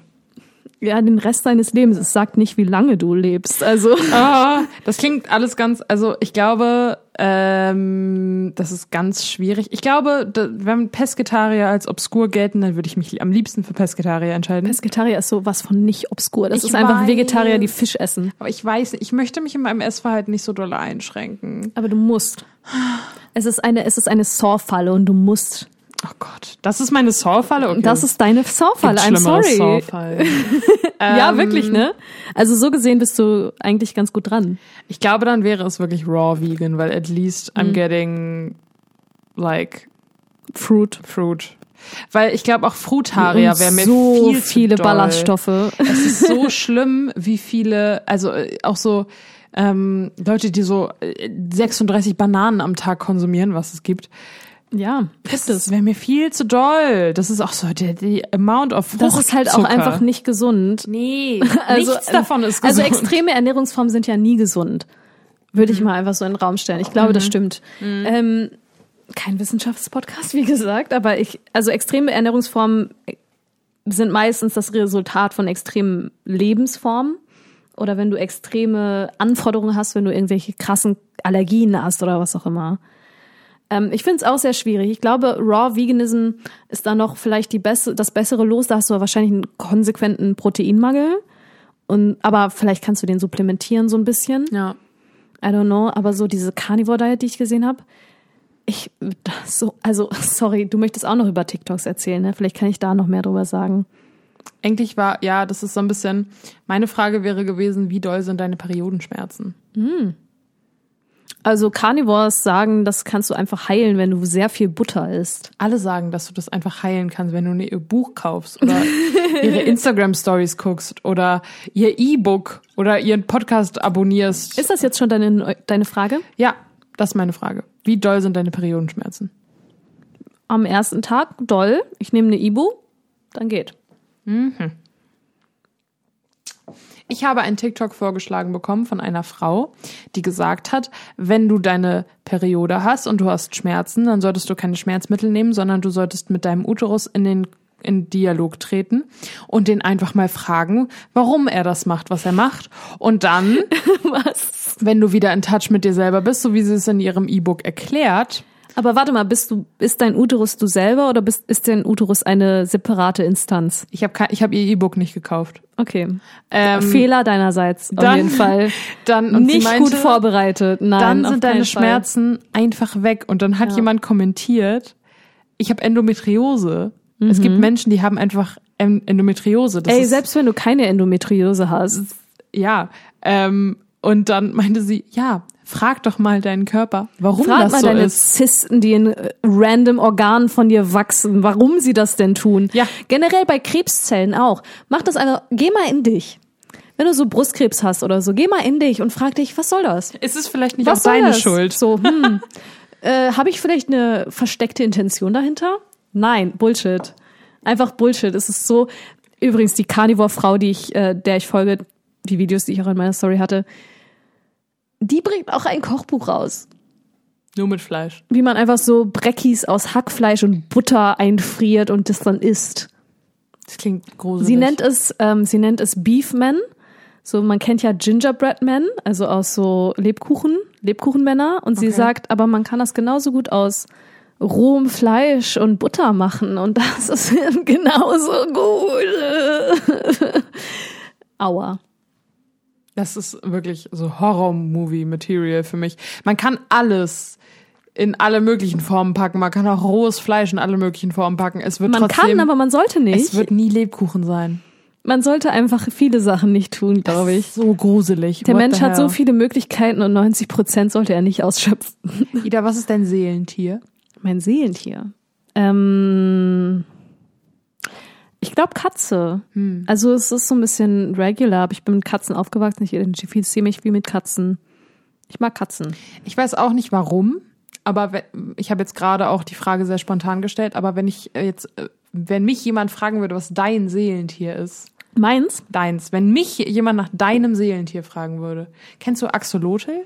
Ja, den Rest deines Lebens. Es sagt nicht, wie lange du lebst. Also Ah, das klingt alles ganz, also ich glaube, ähm, das ist ganz schwierig. Ich glaube, da, wenn Pesketarier als obskur gelten, dann würde ich mich am liebsten für Pesketarier entscheiden. Pesketarier ist sowas von nicht obskur. Das Ich ist einfach weiß. Vegetarier, die Fisch essen. Aber ich weiß, ich möchte mich in meinem Essverhalten nicht so doll einschränken. Aber du musst. Es ist eine, es ist eine Saw-Falle und du musst. Oh Gott, das ist meine Saw-Falle? Okay. Das ist deine Saw-Falle. I'm sorry. Saw-Fallen. Ja, Ähm, wirklich, ne? Also so gesehen bist du eigentlich ganz gut dran. Ich glaube, dann wäre es wirklich raw vegan, weil at least I'm getting like Fruit. fruit. Weil ich glaube auch Frutarier wäre mir so viel viele doll. Ballaststoffe. Es ist so schlimm, wie viele, also äh, auch so ähm, Leute, die so äh, 36 Bananen am Tag konsumieren, was es gibt. Ja, Das, das wäre mir viel zu doll. Das ist auch so die, die Amount of Das ist halt auch Fruchtzucker. einfach nicht gesund. Nee, Also, nichts davon ist Also gesund. extreme Ernährungsformen sind ja nie gesund. Würde ich mal einfach so in den Raum stellen. Ich glaube, das stimmt. Ähm, kein Wissenschaftspodcast, wie gesagt, aber ich, also extreme Ernährungsformen sind meistens das Resultat von extremen Lebensformen. Oder wenn du extreme Anforderungen hast, wenn du irgendwelche krassen Allergien hast oder was auch immer. Ähm, ich finde es auch sehr schwierig. Ich glaube, Raw Veganism ist da noch vielleicht die besse, das bessere Los. Da hast du wahrscheinlich einen konsequenten Proteinmangel. Und, aber vielleicht kannst du den supplementieren so ein bisschen. ja. I don't know. Aber so diese Carnivore Diet, die ich gesehen habe, ich so, also sorry, du möchtest auch noch über TikToks erzählen, ne? Vielleicht kann ich da noch mehr drüber sagen. Eigentlich war, ja, das ist so ein bisschen, meine Frage wäre gewesen, wie doll sind deine Periodenschmerzen? Also Carnivores sagen, das kannst du einfach heilen, wenn du sehr viel Butter isst. Alle sagen, dass du das einfach heilen kannst, wenn du ihr Buch kaufst oder ihre Instagram-Stories guckst oder ihr E-Book oder ihren Podcast abonnierst. Ist das jetzt schon deine, deine Frage? ja, das ist meine Frage. Wie doll sind deine Periodenschmerzen? Am ersten Tag doll. Ich nehme eine Ibu, dann geht. Ich habe einen TikTok vorgeschlagen bekommen von einer Frau, die gesagt hat, wenn du deine Periode hast und du hast Schmerzen, dann solltest du keine Schmerzmittel nehmen, sondern du solltest mit deinem Uterus in den in Dialog treten und den einfach mal fragen, warum er das macht, was er macht. Und dann, Was? wenn du wieder in Touch mit dir selber bist, so wie sie es in ihrem E-Book erklärt, Aber warte mal, bist du, ist dein Uterus du selber oder bist, ist dein Uterus eine separate Instanz? ich habe ich hab ihr E-Book nicht gekauft. Okay. Ähm, Fehler deinerseits, auf dann- jeden Fall. Dann Nicht meinte, gut vorbereitet. Nein, dann auf sind deine Fall. Schmerzen einfach weg. Und dann hat Ja. jemand kommentiert, ich habe Endometriose. Es gibt Menschen, die haben einfach En- Endometriose. Das Mhm. Ey, selbst wenn du keine Endometriose hast. ja. Ähm, und dann meinte sie, ja, frag doch mal deinen Körper, warum Frag das mal so deine ist. Zysten, die in äh, random Organen von dir wachsen, warum sie das denn tun. Ja. Generell bei Krebszellen auch. Mach das einfach, geh mal in dich. Wenn du so Brustkrebs hast oder so, geh mal in dich und frag dich, was soll das? Ist es vielleicht nicht Was auch deine das? Schuld? So, hm. äh, Habe ich vielleicht eine versteckte Intention dahinter? Nein, Bullshit. Einfach Bullshit. Es ist so. Übrigens, die Carnivore-Frau, die ich, äh, der ich folge, die Videos, die ich auch in meiner Story hatte, die bringt auch ein Kochbuch raus. Nur mit Fleisch. Wie man einfach so Breckis aus Hackfleisch und Butter einfriert und das dann isst. Das klingt gruselig. Sie nennt es, ähm, sie nennt es Beefman. So, man kennt ja Gingerbread Men, also aus so Lebkuchen, Lebkuchenmänner. Und sie Okay. sagt, aber man kann das genauso gut aus rohem Fleisch und Butter machen. Und das ist genauso gut. Aua. Das ist wirklich so Horror-Movie-Material für mich. Man kann alles in alle möglichen Formen packen. Man kann auch rohes Fleisch in alle möglichen Formen packen. Es wird Man trotzdem, kann, aber man sollte es nicht. wird nie Lebkuchen sein. Man sollte einfach viele Sachen nicht tun, glaube ich. So gruselig. Der What Mensch hat so viele Möglichkeiten und 90 Prozent sollte er nicht ausschöpfen. Ida, was ist dein Seelentier? Mein Seelentier. Ähm, ich glaube Katze. Also es ist so ein bisschen regular, aber ich bin mit Katzen aufgewachsen. Ich identifiziere mich wie mit Katzen. Ich mag Katzen. Ich weiß auch nicht warum, aber ich habe jetzt gerade auch die Frage sehr spontan gestellt, aber wenn ich äh, jetzt, äh, wenn mich jemand fragen würde, was dein Seelentier ist, Meins? deins, wenn mich jemand nach deinem Seelentier fragen würde, kennst du Axolotl?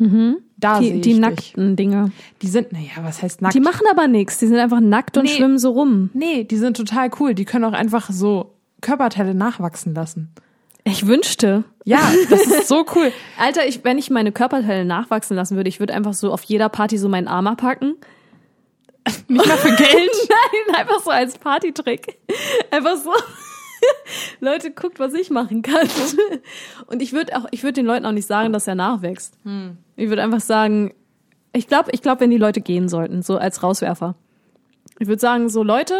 Mhm. Da Die, die dich. nackten Dinger. Die sind, naja, was heißt nackt? Die machen aber nichts. Die sind einfach nackt und Nee. schwimmen so rum. nee, die sind total cool. Die können auch einfach so Körperteile nachwachsen lassen. Ich wünschte. Ja, das ist so cool. Alter, ich, wenn ich meine Körperteile nachwachsen lassen würde, ich würde einfach so auf jeder Party so meinen Arm abpacken. Nicht mal für Geld. Nein, einfach so als Partytrick. Einfach so. Leute, guckt, was ich machen kann. Und ich würde auch, ich würde den Leuten auch nicht sagen, dass er nachwächst. Ich würde einfach sagen, ich glaube, ich glaube, wenn die Leute gehen sollten, so als Rauswerfer. Ich würde sagen, so Leute,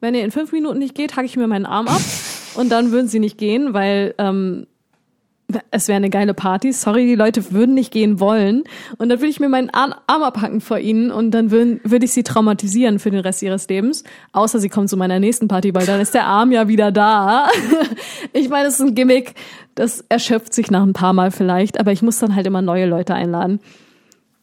wenn ihr in fünf Minuten nicht geht, hacke ich mir meinen Arm ab und dann würden sie nicht gehen, weil ähm, es wäre eine geile Party. Sorry, die Leute würden nicht gehen wollen. Und dann würde ich mir meinen Arm abhacken vor ihnen und dann würde ich sie traumatisieren für den Rest ihres Lebens. Außer sie kommen zu meiner nächsten Party, weil dann ist der Arm ja wieder da. Ich meine, es ist ein Gimmick, das erschöpft sich nach ein paar Mal vielleicht, aber ich muss dann halt immer neue Leute einladen.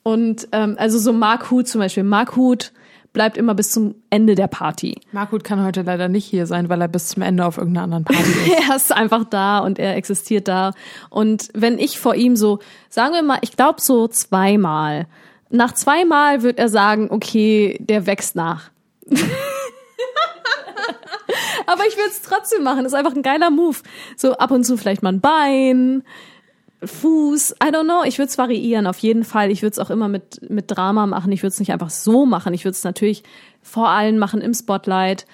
Und ähm, also so Mark Huth zum Beispiel. Mark Huth bleibt immer bis zum Ende der Party. Markut kann heute leider nicht hier sein, weil er bis zum Ende auf irgendeiner anderen Party ist. er ist einfach da und er existiert da. Und wenn ich vor ihm so, sagen wir mal, ich glaube so zweimal, nach zweimal wird er sagen, okay, der wächst nach. Aber ich will es trotzdem machen. Das ist einfach ein geiler Move. So ab und zu vielleicht mal ein Bein, Fuß, I don't know. Ich würde es variieren, auf jeden Fall. Ich würde es auch immer mit, mit Drama machen. Ich würde es nicht einfach so machen. Ich würde es natürlich vor allen machen im Spotlight.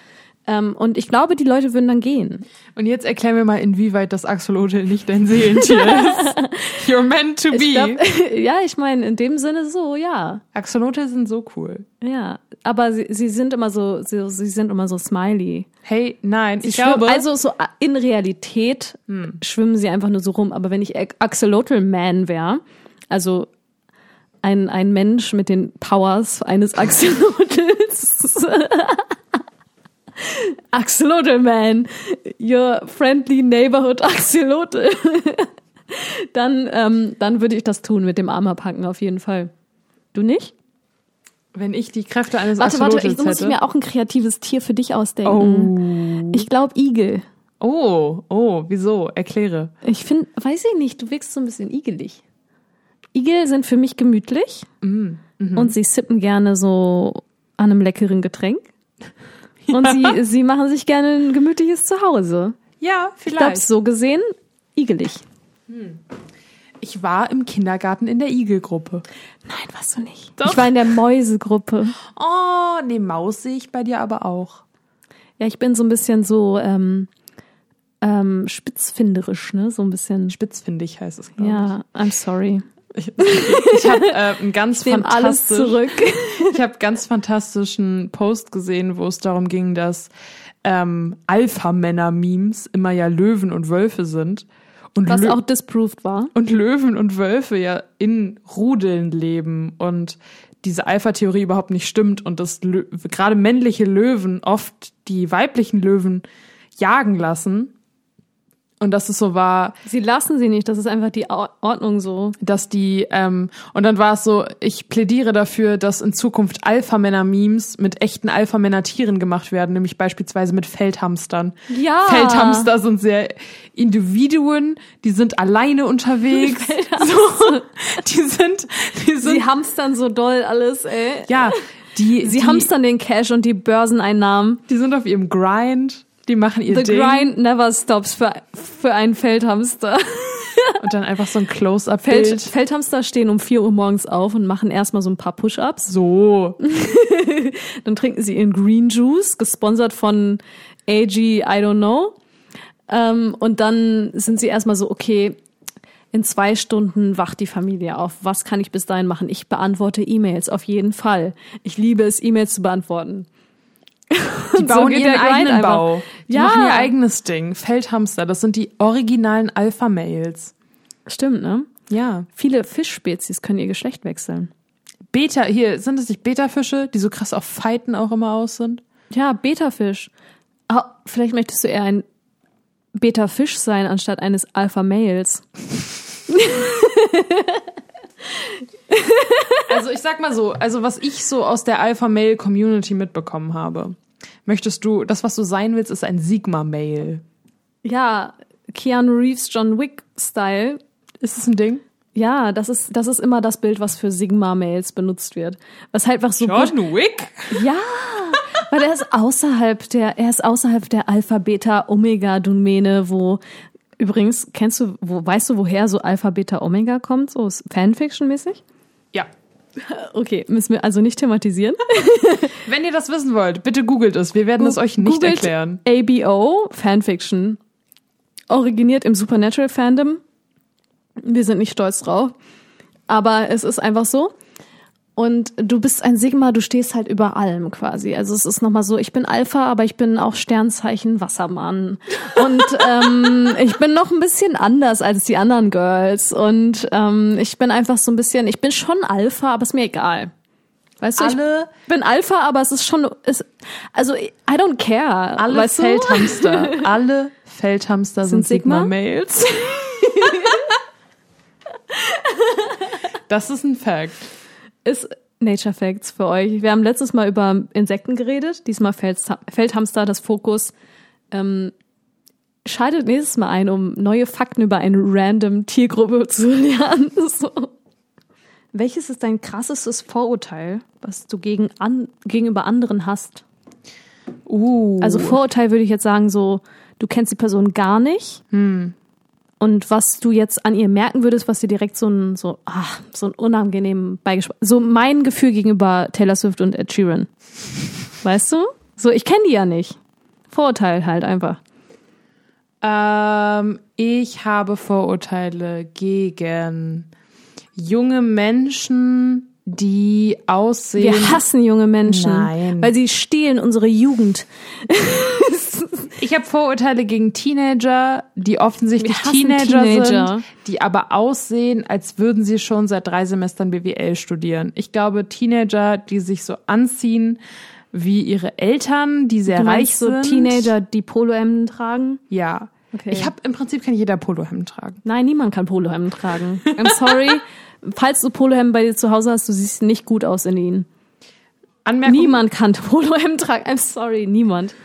Ähm, und ich glaube, die Leute würden dann gehen. Und jetzt erklär mir mal, inwieweit das Axolotl nicht dein Seelentier ist. You're meant to be. Ich glaub, ja, ich meine, in dem Sinne so, ja. Axolotl sind so cool. Ja. Aber sie, sie sind immer so, sie, sie sind immer so smiley. Hey, nein, Sie ich schwimmen, glaube, also so in Realität schwimmen sie einfach nur so rum. Aber wenn ich Axolotl Man wäre, also ein, ein Mensch mit den Powers eines Axolotls. Axolotl Man, your friendly neighborhood Axolotl. dann, ähm, dann würde ich das tun mit dem Arm abhacken auf jeden Fall. Du nicht? wenn ich die Kräfte eines Warte, warte, Axolotls ich muss ich mir auch ein kreatives Tier für dich ausdenken. Ich glaube Igel. Oh, oh, wieso? Erkläre. Ich finde, weiß ich nicht, du wirkst so ein bisschen igelig. Igel sind für mich gemütlich und sie sippen gerne so an einem leckeren Getränk. Und sie, sie machen sich gerne ein gemütliches Zuhause. Ja, Ich glaube, vielleicht. so gesehen, igelig. Ich war im Kindergarten in der Igelgruppe. Nein, warst du nicht. Doch. Ich war in der Mäusegruppe. Oh, nee, Maus sehe ich bei dir aber auch. Ja, ich bin so ein bisschen so ähm, ähm, spitzfinderisch, ne? So ein bisschen. Spitzfindig heißt es, glaube Ja, I'm sorry. Ich. Ich habe äh, einen ganz Nehm alles zurück. ich habe ganz fantastischen Post gesehen, wo es darum ging, dass ähm, Alpha-Männer-Memes immer ja Löwen und Wölfe sind. Und Was Lö- auch disproved war. und Löwen und Wölfe ja in Rudeln leben und diese Alpha-Theorie überhaupt nicht stimmt und dass gerade männliche Löwen oft die weiblichen Löwen jagen lassen. Und dass es so war, Sie lassen sie nicht, das ist einfach die Or- Ordnung so. dass die, ähm, und dann war es so, ich plädiere dafür, dass in Zukunft Alpha-Männer-Memes mit echten Alpha-Männer-Tieren gemacht werden, nämlich beispielsweise mit Feldhamstern. Ja. Feldhamster sind sehr Individuen, die sind alleine unterwegs. so, die sind, die sind, Sie hamstern so doll alles, ey. ja, die, Sie die, hamstern den Cash und die Börseneinnahmen. die sind auf ihrem Grind, die machen ihr The Ding. grind never stops für, für einen Feldhamster. Und dann einfach so ein Feld, Close-Up-Bild. Feldhamster stehen um 4 Uhr morgens auf und machen erstmal so ein paar Push-Ups. So. Dann trinken sie ihren Green Juice, gesponsert von AG, I don't know. Ähm, und dann sind sie erstmal so, okay, in zwei Stunden wacht die Familie auf. Was kann ich bis dahin machen? Ich beantworte E-Mails auf jeden Fall. Ich liebe es, E-Mails zu beantworten. Die bauen geht ihren eigenen. Bau. Die Ja. machen ihr eigenes Ding. Feldhamster, das sind die originalen Alpha-Mails. Stimmt, ne? Ja. Viele Fischspezies können ihr Geschlecht wechseln. Beta, hier, sind es nicht Beta-Fische, die so krass auf Fighten auch immer aus sind? Ja, Beta-Fisch. Ah, vielleicht möchtest du eher ein Beta-Fisch sein, anstatt eines Alpha-Males. Also ich sag mal so, also was ich so aus der Alpha-Male-Community mitbekommen habe. Möchtest du, das was du sein willst, ist ein Sigma-Male. Ja, Keanu Reeves, John Wick-Style. Ist das ein Ding? Ja, das ist, das ist immer das Bild, was für Sigma-Mails benutzt wird. Was halt einfach so gut, Wick? Ja, weil er ist außerhalb der, er ist außerhalb der Alpha, Beta, Omega Domäne, wo übrigens kennst du, wo weißt du, woher so Alpha, Beta, Omega kommt, so Fanfiction-mäßig? Ja. Okay, müssen wir also nicht thematisieren. Wenn ihr das wissen wollt, bitte googelt es. Wir werden es euch nicht Googelt erklären. ABO Fanfiction originiert im Supernatural Fandom. Wir sind nicht stolz drauf, aber es ist einfach so. Und du bist ein Sigma, du stehst halt über allem quasi. Also es ist nochmal so, ich bin Alpha, aber ich bin auch Sternzeichen Wassermann. Und ähm, ich bin noch ein bisschen anders als die anderen Girls. Und ähm, ich bin einfach so ein bisschen, ich bin schon Alpha, aber ist mir egal. Weißt du, Alle- ich bin Alpha, aber es ist schon, es, also I don't care. Alle weißt du? Feldhamster, alle Feldhamster sind, Sind Sigma? Sigma-Mails. das ist ein Fact. Ist Nature Facts für euch. Wir haben letztes Mal über Insekten geredet, diesmal Feldha- Feldhamster, das Fokus. Ähm, schaltet nächstes Mal ein, um neue Fakten über eine random Tiergruppe zu lernen. So. Welches ist dein krassestes Vorurteil, was du gegen an, gegenüber anderen hast? Uh. Also Vorurteil würde ich jetzt sagen, so, du kennst die Person gar nicht. Und was du jetzt an ihr merken würdest, was dir direkt so ein, so, ach, so ein unangenehmen Beigeschmack. So mein Gefühl gegenüber Taylor Swift und Ed Sheeran. Weißt du? So, ich kenne die ja nicht. Vorurteil halt einfach. Ähm, ich habe Vorurteile gegen junge Menschen, die aussehen. Wir hassen junge Menschen. Nein. Weil sie stehlen unsere Jugend. Ich habe Vorurteile gegen Teenager, die offensichtlich Teenager, Teenager. sind, die aber aussehen, als würden sie schon seit drei Semestern BWL studieren. Ich glaube, Teenager, die sich so anziehen wie ihre Eltern, die sehr Du reich so sind. Teenager, die Polohemden tragen? Ja. Okay. Ich habe im Prinzip kann jeder Polohemd tragen. Nein, niemand kann Polohemden tragen. I'm sorry. Falls du Polohemden bei dir zu Hause hast, du siehst nicht gut aus in ihnen. Anmerkung, Niemand kann Polohemden tragen. I'm sorry, niemand.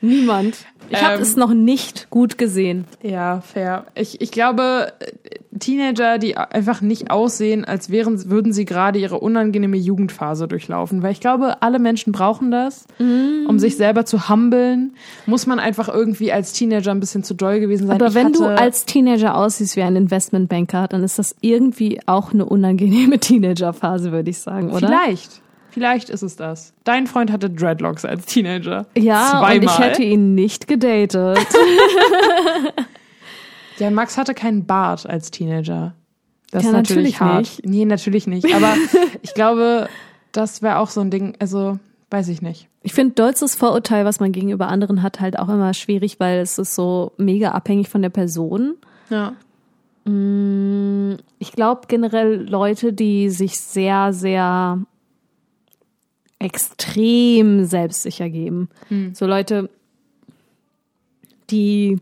Niemand. Ich habe Ähm. es noch nicht gut gesehen. Ja, fair. Ich, ich glaube, äh, Teenager, die einfach nicht aussehen, als wären, würden sie gerade ihre unangenehme Jugendphase durchlaufen. Weil ich glaube, alle Menschen brauchen das, Mm. um sich selber zu humbeln. Muss man einfach irgendwie als Teenager ein bisschen zu doll gewesen sein. Aber Ich wenn du als Teenager aussiehst wie ein Investmentbanker, dann ist das irgendwie auch eine unangenehme Teenagerphase, würde ich sagen, oder? Vielleicht. Vielleicht ist es das. Dein Freund hatte Dreadlocks als Teenager. Ja, Zweimal. und ich hätte ihn nicht gedatet. Ja, Max hatte keinen Bart als Teenager. Das Ja, ist natürlich, natürlich hart. nicht. Nee, natürlich nicht. Aber ich glaube, das wäre auch so ein Ding, also weiß ich nicht. Ich finde dollstes Vorurteil, was man gegenüber anderen hat, halt auch immer schwierig, weil es ist so mega abhängig von der Person. Ja. Ich glaube generell Leute, die sich sehr, sehr extrem selbstsicher geben. So Leute, die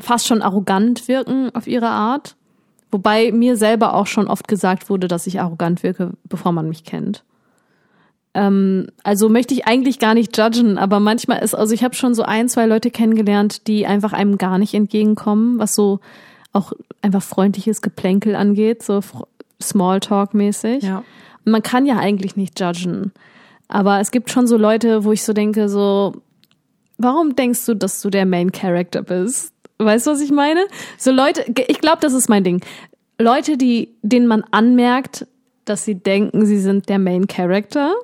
fast schon arrogant wirken auf ihre Art. Wobei mir selber auch schon oft gesagt wurde, dass ich arrogant wirke, bevor man mich kennt. Ähm, also möchte ich eigentlich gar nicht judgen, aber manchmal ist, also ich habe schon so ein, zwei Leute kennengelernt, die einfach einem gar nicht entgegenkommen, was so auch einfach freundliches Geplänkel angeht, so Smalltalk-mäßig. Ja. Man kann ja eigentlich nicht judgen. Aber es gibt schon so Leute, wo ich so denke, so, warum denkst du, dass du der Main Character bist? Weißt du, was ich meine? So Leute, ich glaube, das ist mein Ding. Leute, die, denen man anmerkt, dass sie denken, sie sind der Main Character.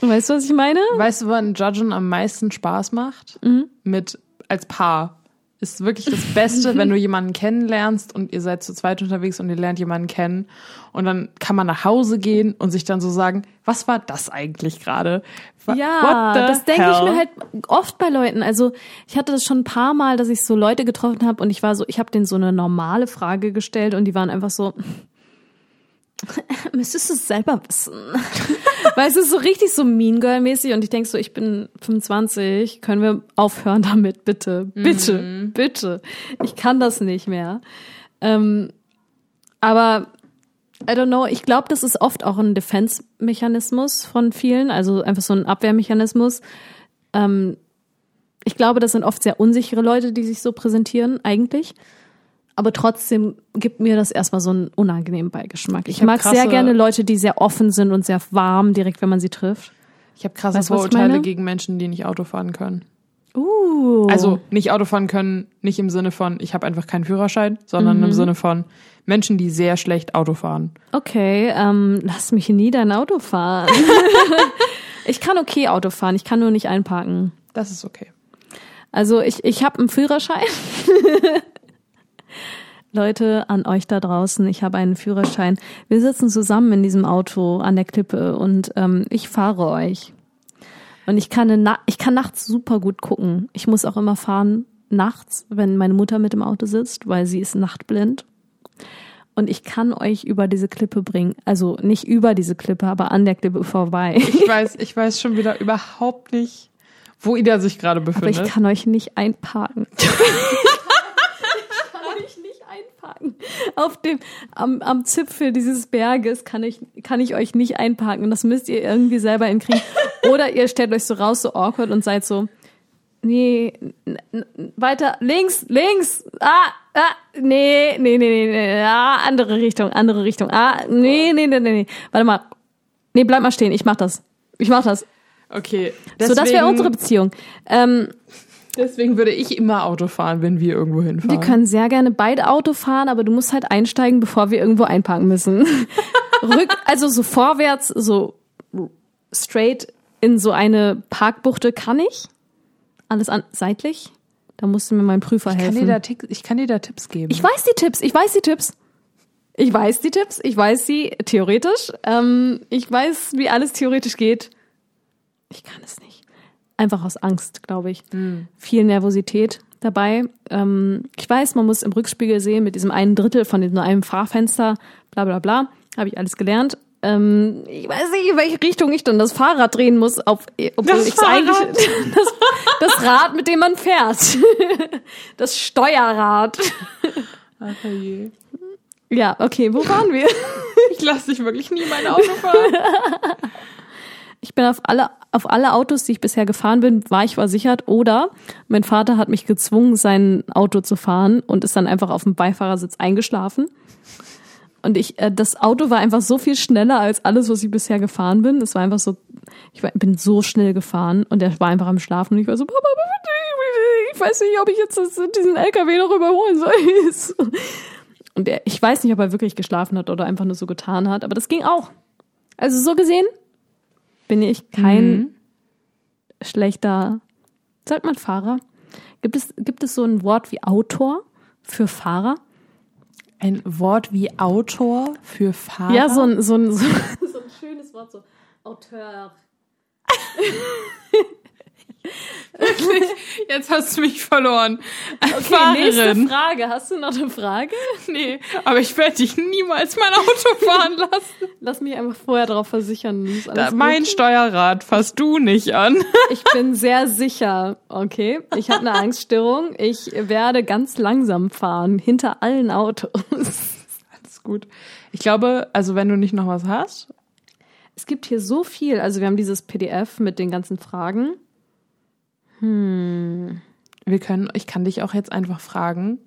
Weißt du, was ich meine? Weißt du, wann Judgen am meisten Spaß macht? Mhm. Mit als Paar. Ist wirklich das Beste, wenn du jemanden kennenlernst und ihr seid zu zweit unterwegs und ihr lernt jemanden kennen und dann kann man nach Hause gehen und sich dann so sagen, was war das eigentlich gerade? Ja, das denke ich mir halt oft bei Leuten. Also ich hatte das schon ein paar Mal, dass ich so Leute getroffen habe und ich war so, ich habe denen so eine normale Frage gestellt und die waren einfach so, müsstest du es selber wissen? Weil es ist so richtig so Mean Girl mäßig und ich denk so, ich bin 25, können wir aufhören damit, bitte, bitte, bitte. Ich kann das nicht mehr. Ähm, aber I don't know, ich glaube, das ist oft auch ein Defense-Mechanismus von vielen, also einfach so ein Abwehrmechanismus. Ähm, ich glaube, das sind oft sehr unsichere Leute, die sich so präsentieren, eigentlich. Aber trotzdem gibt mir das erstmal so einen unangenehmen Beigeschmack. Ich, hab mag sehr gerne Leute, die sehr offen sind und sehr warm, direkt wenn man sie trifft. Ich habe krasse Weißt ich Vorurteile gegen Menschen, die nicht Auto fahren können. Uh. Also nicht Auto fahren können, nicht im Sinne von, ich habe einfach keinen Führerschein, sondern Mhm. im Sinne von Menschen, die sehr schlecht Auto fahren. Okay, ähm, lass mich nie dein Auto fahren. ich kann okay Auto fahren, ich kann nur nicht einparken. Das ist okay. Also ich, ich habe einen Führerschein. Leute, an euch da draußen, ich habe einen Führerschein. Wir sitzen zusammen in diesem Auto an der Klippe und ähm, ich fahre euch. Und ich kann, na ich kann nachts super gut gucken. Ich muss auch immer fahren nachts, wenn meine Mutter mit im Auto sitzt, weil sie ist nachtblind. Und ich kann euch über diese Klippe bringen. Also nicht über diese Klippe, aber an der Klippe vorbei. Ich weiß, ich weiß schon wieder überhaupt nicht, wo Ida sich gerade Aber befindet. ich kann euch nicht einparken. ich kann euch nicht einparken. Auf dem, am, am Zipfel dieses Berges kann ich, kann ich euch nicht einparken. Und das müsst ihr irgendwie selber hinkriegen. Oder ihr stellt euch so raus, so awkward und seid so, nee, weiter, links, links, ah, ah, nee, nee, nee, nee, nee, ah, andere Richtung, andere Richtung, ah, nee, nee, nee, nee, nee, warte mal, nee, bleib mal stehen, ich mach das, ich mach das. okay. so, das wäre unsere Beziehung. Ähm, Deswegen würde ich immer Auto fahren, wenn wir irgendwo hinfahren. Wir können sehr gerne beide Auto fahren, aber du musst halt einsteigen, bevor wir irgendwo einparken müssen. Rück, also so vorwärts, so straight in so eine Parkbuchte kann ich. Alles an, seitlich. Da musste mir mein Prüfer ich, kann helfen. dir da, ich kann dir da Tipps geben. ich weiß die Tipps, ich weiß die Tipps. Ich weiß die Tipps, ich weiß sie theoretisch. Ähm, ich weiß, wie alles theoretisch geht. Ich kann es nicht. Einfach aus Angst, glaube ich. Viel Nervosität dabei. Ähm, ich weiß, man muss im Rückspiegel sehen mit diesem einen Drittel von diesem einem Fahrfenster, bla bla bla. Habe ich alles gelernt. Ähm, ich weiß nicht, in welche Richtung ich dann das Fahrrad drehen muss, auf, obwohl Das ich eigentlich das, das Rad, mit dem man fährt. Das Steuerrad. Ach je. Ja, okay, wo waren wir? Ich lasse dich wirklich nie mein Auto fahren. Ich bin auf alle, auf alle Autos, die ich bisher gefahren bin, war ich versichert. Oder mein Vater hat mich gezwungen, sein Auto zu fahren und ist dann einfach auf dem Beifahrersitz eingeschlafen. Und ich, äh, das Auto war einfach so viel schneller als alles, was ich bisher gefahren bin. Es war einfach so, ich war, bin so schnell gefahren und er war einfach am Schlafen und ich war so, Papa, ich weiß nicht, ob ich jetzt diesen LKW noch überholen soll. Und er, ich weiß nicht, ob er wirklich geschlafen hat oder einfach nur so getan hat, aber das ging auch. Also so gesehen bin ich kein schlechter, sagt man Fahrer? Gibt es, gibt es so ein Wort wie Autor für Fahrer? Ein Wort wie Autor für Fahrer. Ja, so ein, so ein, so, so ein schönes Wort, so Auteur. Jetzt hast du mich verloren. Okay, nächste Fahrerin. Frage. Hast du noch eine Frage? Nee, aber ich werde dich niemals mein Auto fahren lassen. Lass mich einfach vorher darauf versichern. Da, gut. mein Steuerrad fasst du nicht an. Ich bin sehr sicher, okay? Ich habe eine Angststörung. Ich werde ganz langsam fahren, hinter allen Autos. Alles gut. Ich glaube, also wenn du nicht noch was hast, Es gibt hier so viel. Also wir haben dieses PDF mit den ganzen Fragen. Wir können, ich kann dich auch jetzt einfach fragen,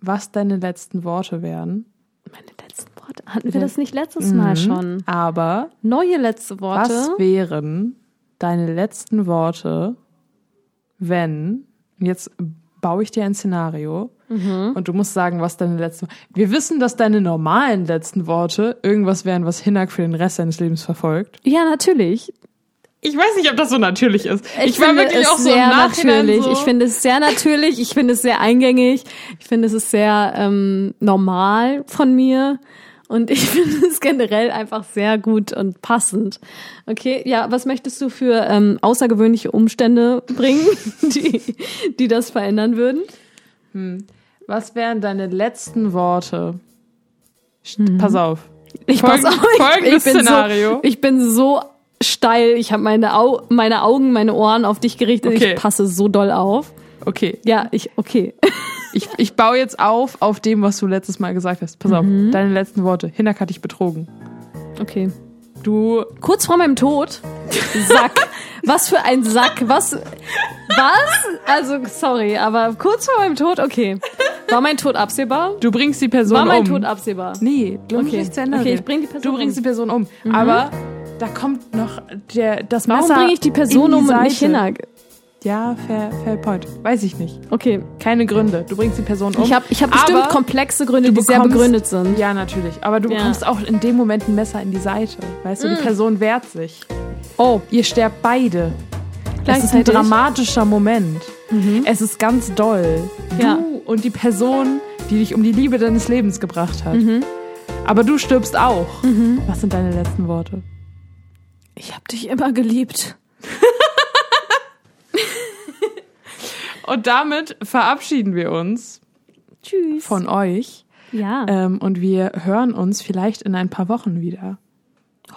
was deine letzten Worte wären. Meine letzten Worte. Hatten wir das nicht letztes Mal schon? Aber Neue letzte Worte. was wären deine letzten Worte, wenn, und jetzt baue ich dir ein Szenario und du musst sagen, was deine letzten Wir wissen, dass deine normalen letzten Worte irgendwas wären, was Hinak für den Rest seines Lebens verfolgt. Ja, natürlich. Ich weiß nicht, ob das so natürlich ist. Ich, Ich, war finde wirklich es auch so natürlich. So, Ich finde es sehr natürlich. Ich finde es sehr eingängig. Ich finde es ist sehr ähm, normal von mir. Und ich finde es generell einfach sehr gut und passend. Okay, ja, was möchtest du für ähm, außergewöhnliche Umstände bringen, die, die das verändern würden? was wären deine letzten Worte? St- Pass auf. Ich Folgen- pass auf, folgendes ich Szenario. So, ich bin so steil. Ich habe meine, Au meine Augen, meine Ohren auf dich gerichtet. Okay. Ich passe so doll auf. Okay. Ja, ich, okay. Ich, ich baue jetzt auf auf dem, was du letztes Mal gesagt hast. Pass auf, Mhm. deine letzten Worte. Hinak hat dich betrogen. Okay. Du Kurz vor meinem Tod. Sack. Was für ein Sack. Was? Was? Also, sorry, aber kurz vor meinem Tod, okay. War mein Tod absehbar? Du bringst die Person War mein um. Tod absehbar? Nee, glaub Okay. nicht zu Ende. Okay, ich bring die Person Du bringst um. die Person um. Aber da kommt noch der, das Warum Messer bringe ich die Person die um und nicht. Hinak? Ja, fair, fair point. Weiß ich nicht. Okay. Keine Gründe. Du bringst die Person um. Ich habe ich hab bestimmt komplexe Gründe, die sehr begründet sind. Ja, natürlich. Aber du Ja. bekommst auch in dem Moment ein Messer in die Seite. Weißt du, die Person wehrt sich. Oh, Ihr sterbt beide. Es ist ein dramatischer Moment. Es ist ganz doll. Ja. Du und die Person, die dich um die Liebe deines Lebens gebracht hat. Aber du stirbst auch. Was sind deine letzten Worte? Ich habe dich immer geliebt. Und damit verabschieden wir uns Tschüss. von euch. ja, Ähm, und wir hören uns vielleicht in ein paar Wochen wieder.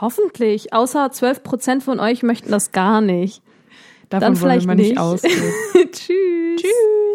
hoffentlich. Außer 12% von euch möchten das gar nicht. Davon Dann wollen wir mal nicht nicht. ausgehen. Tschüss. Tschüss.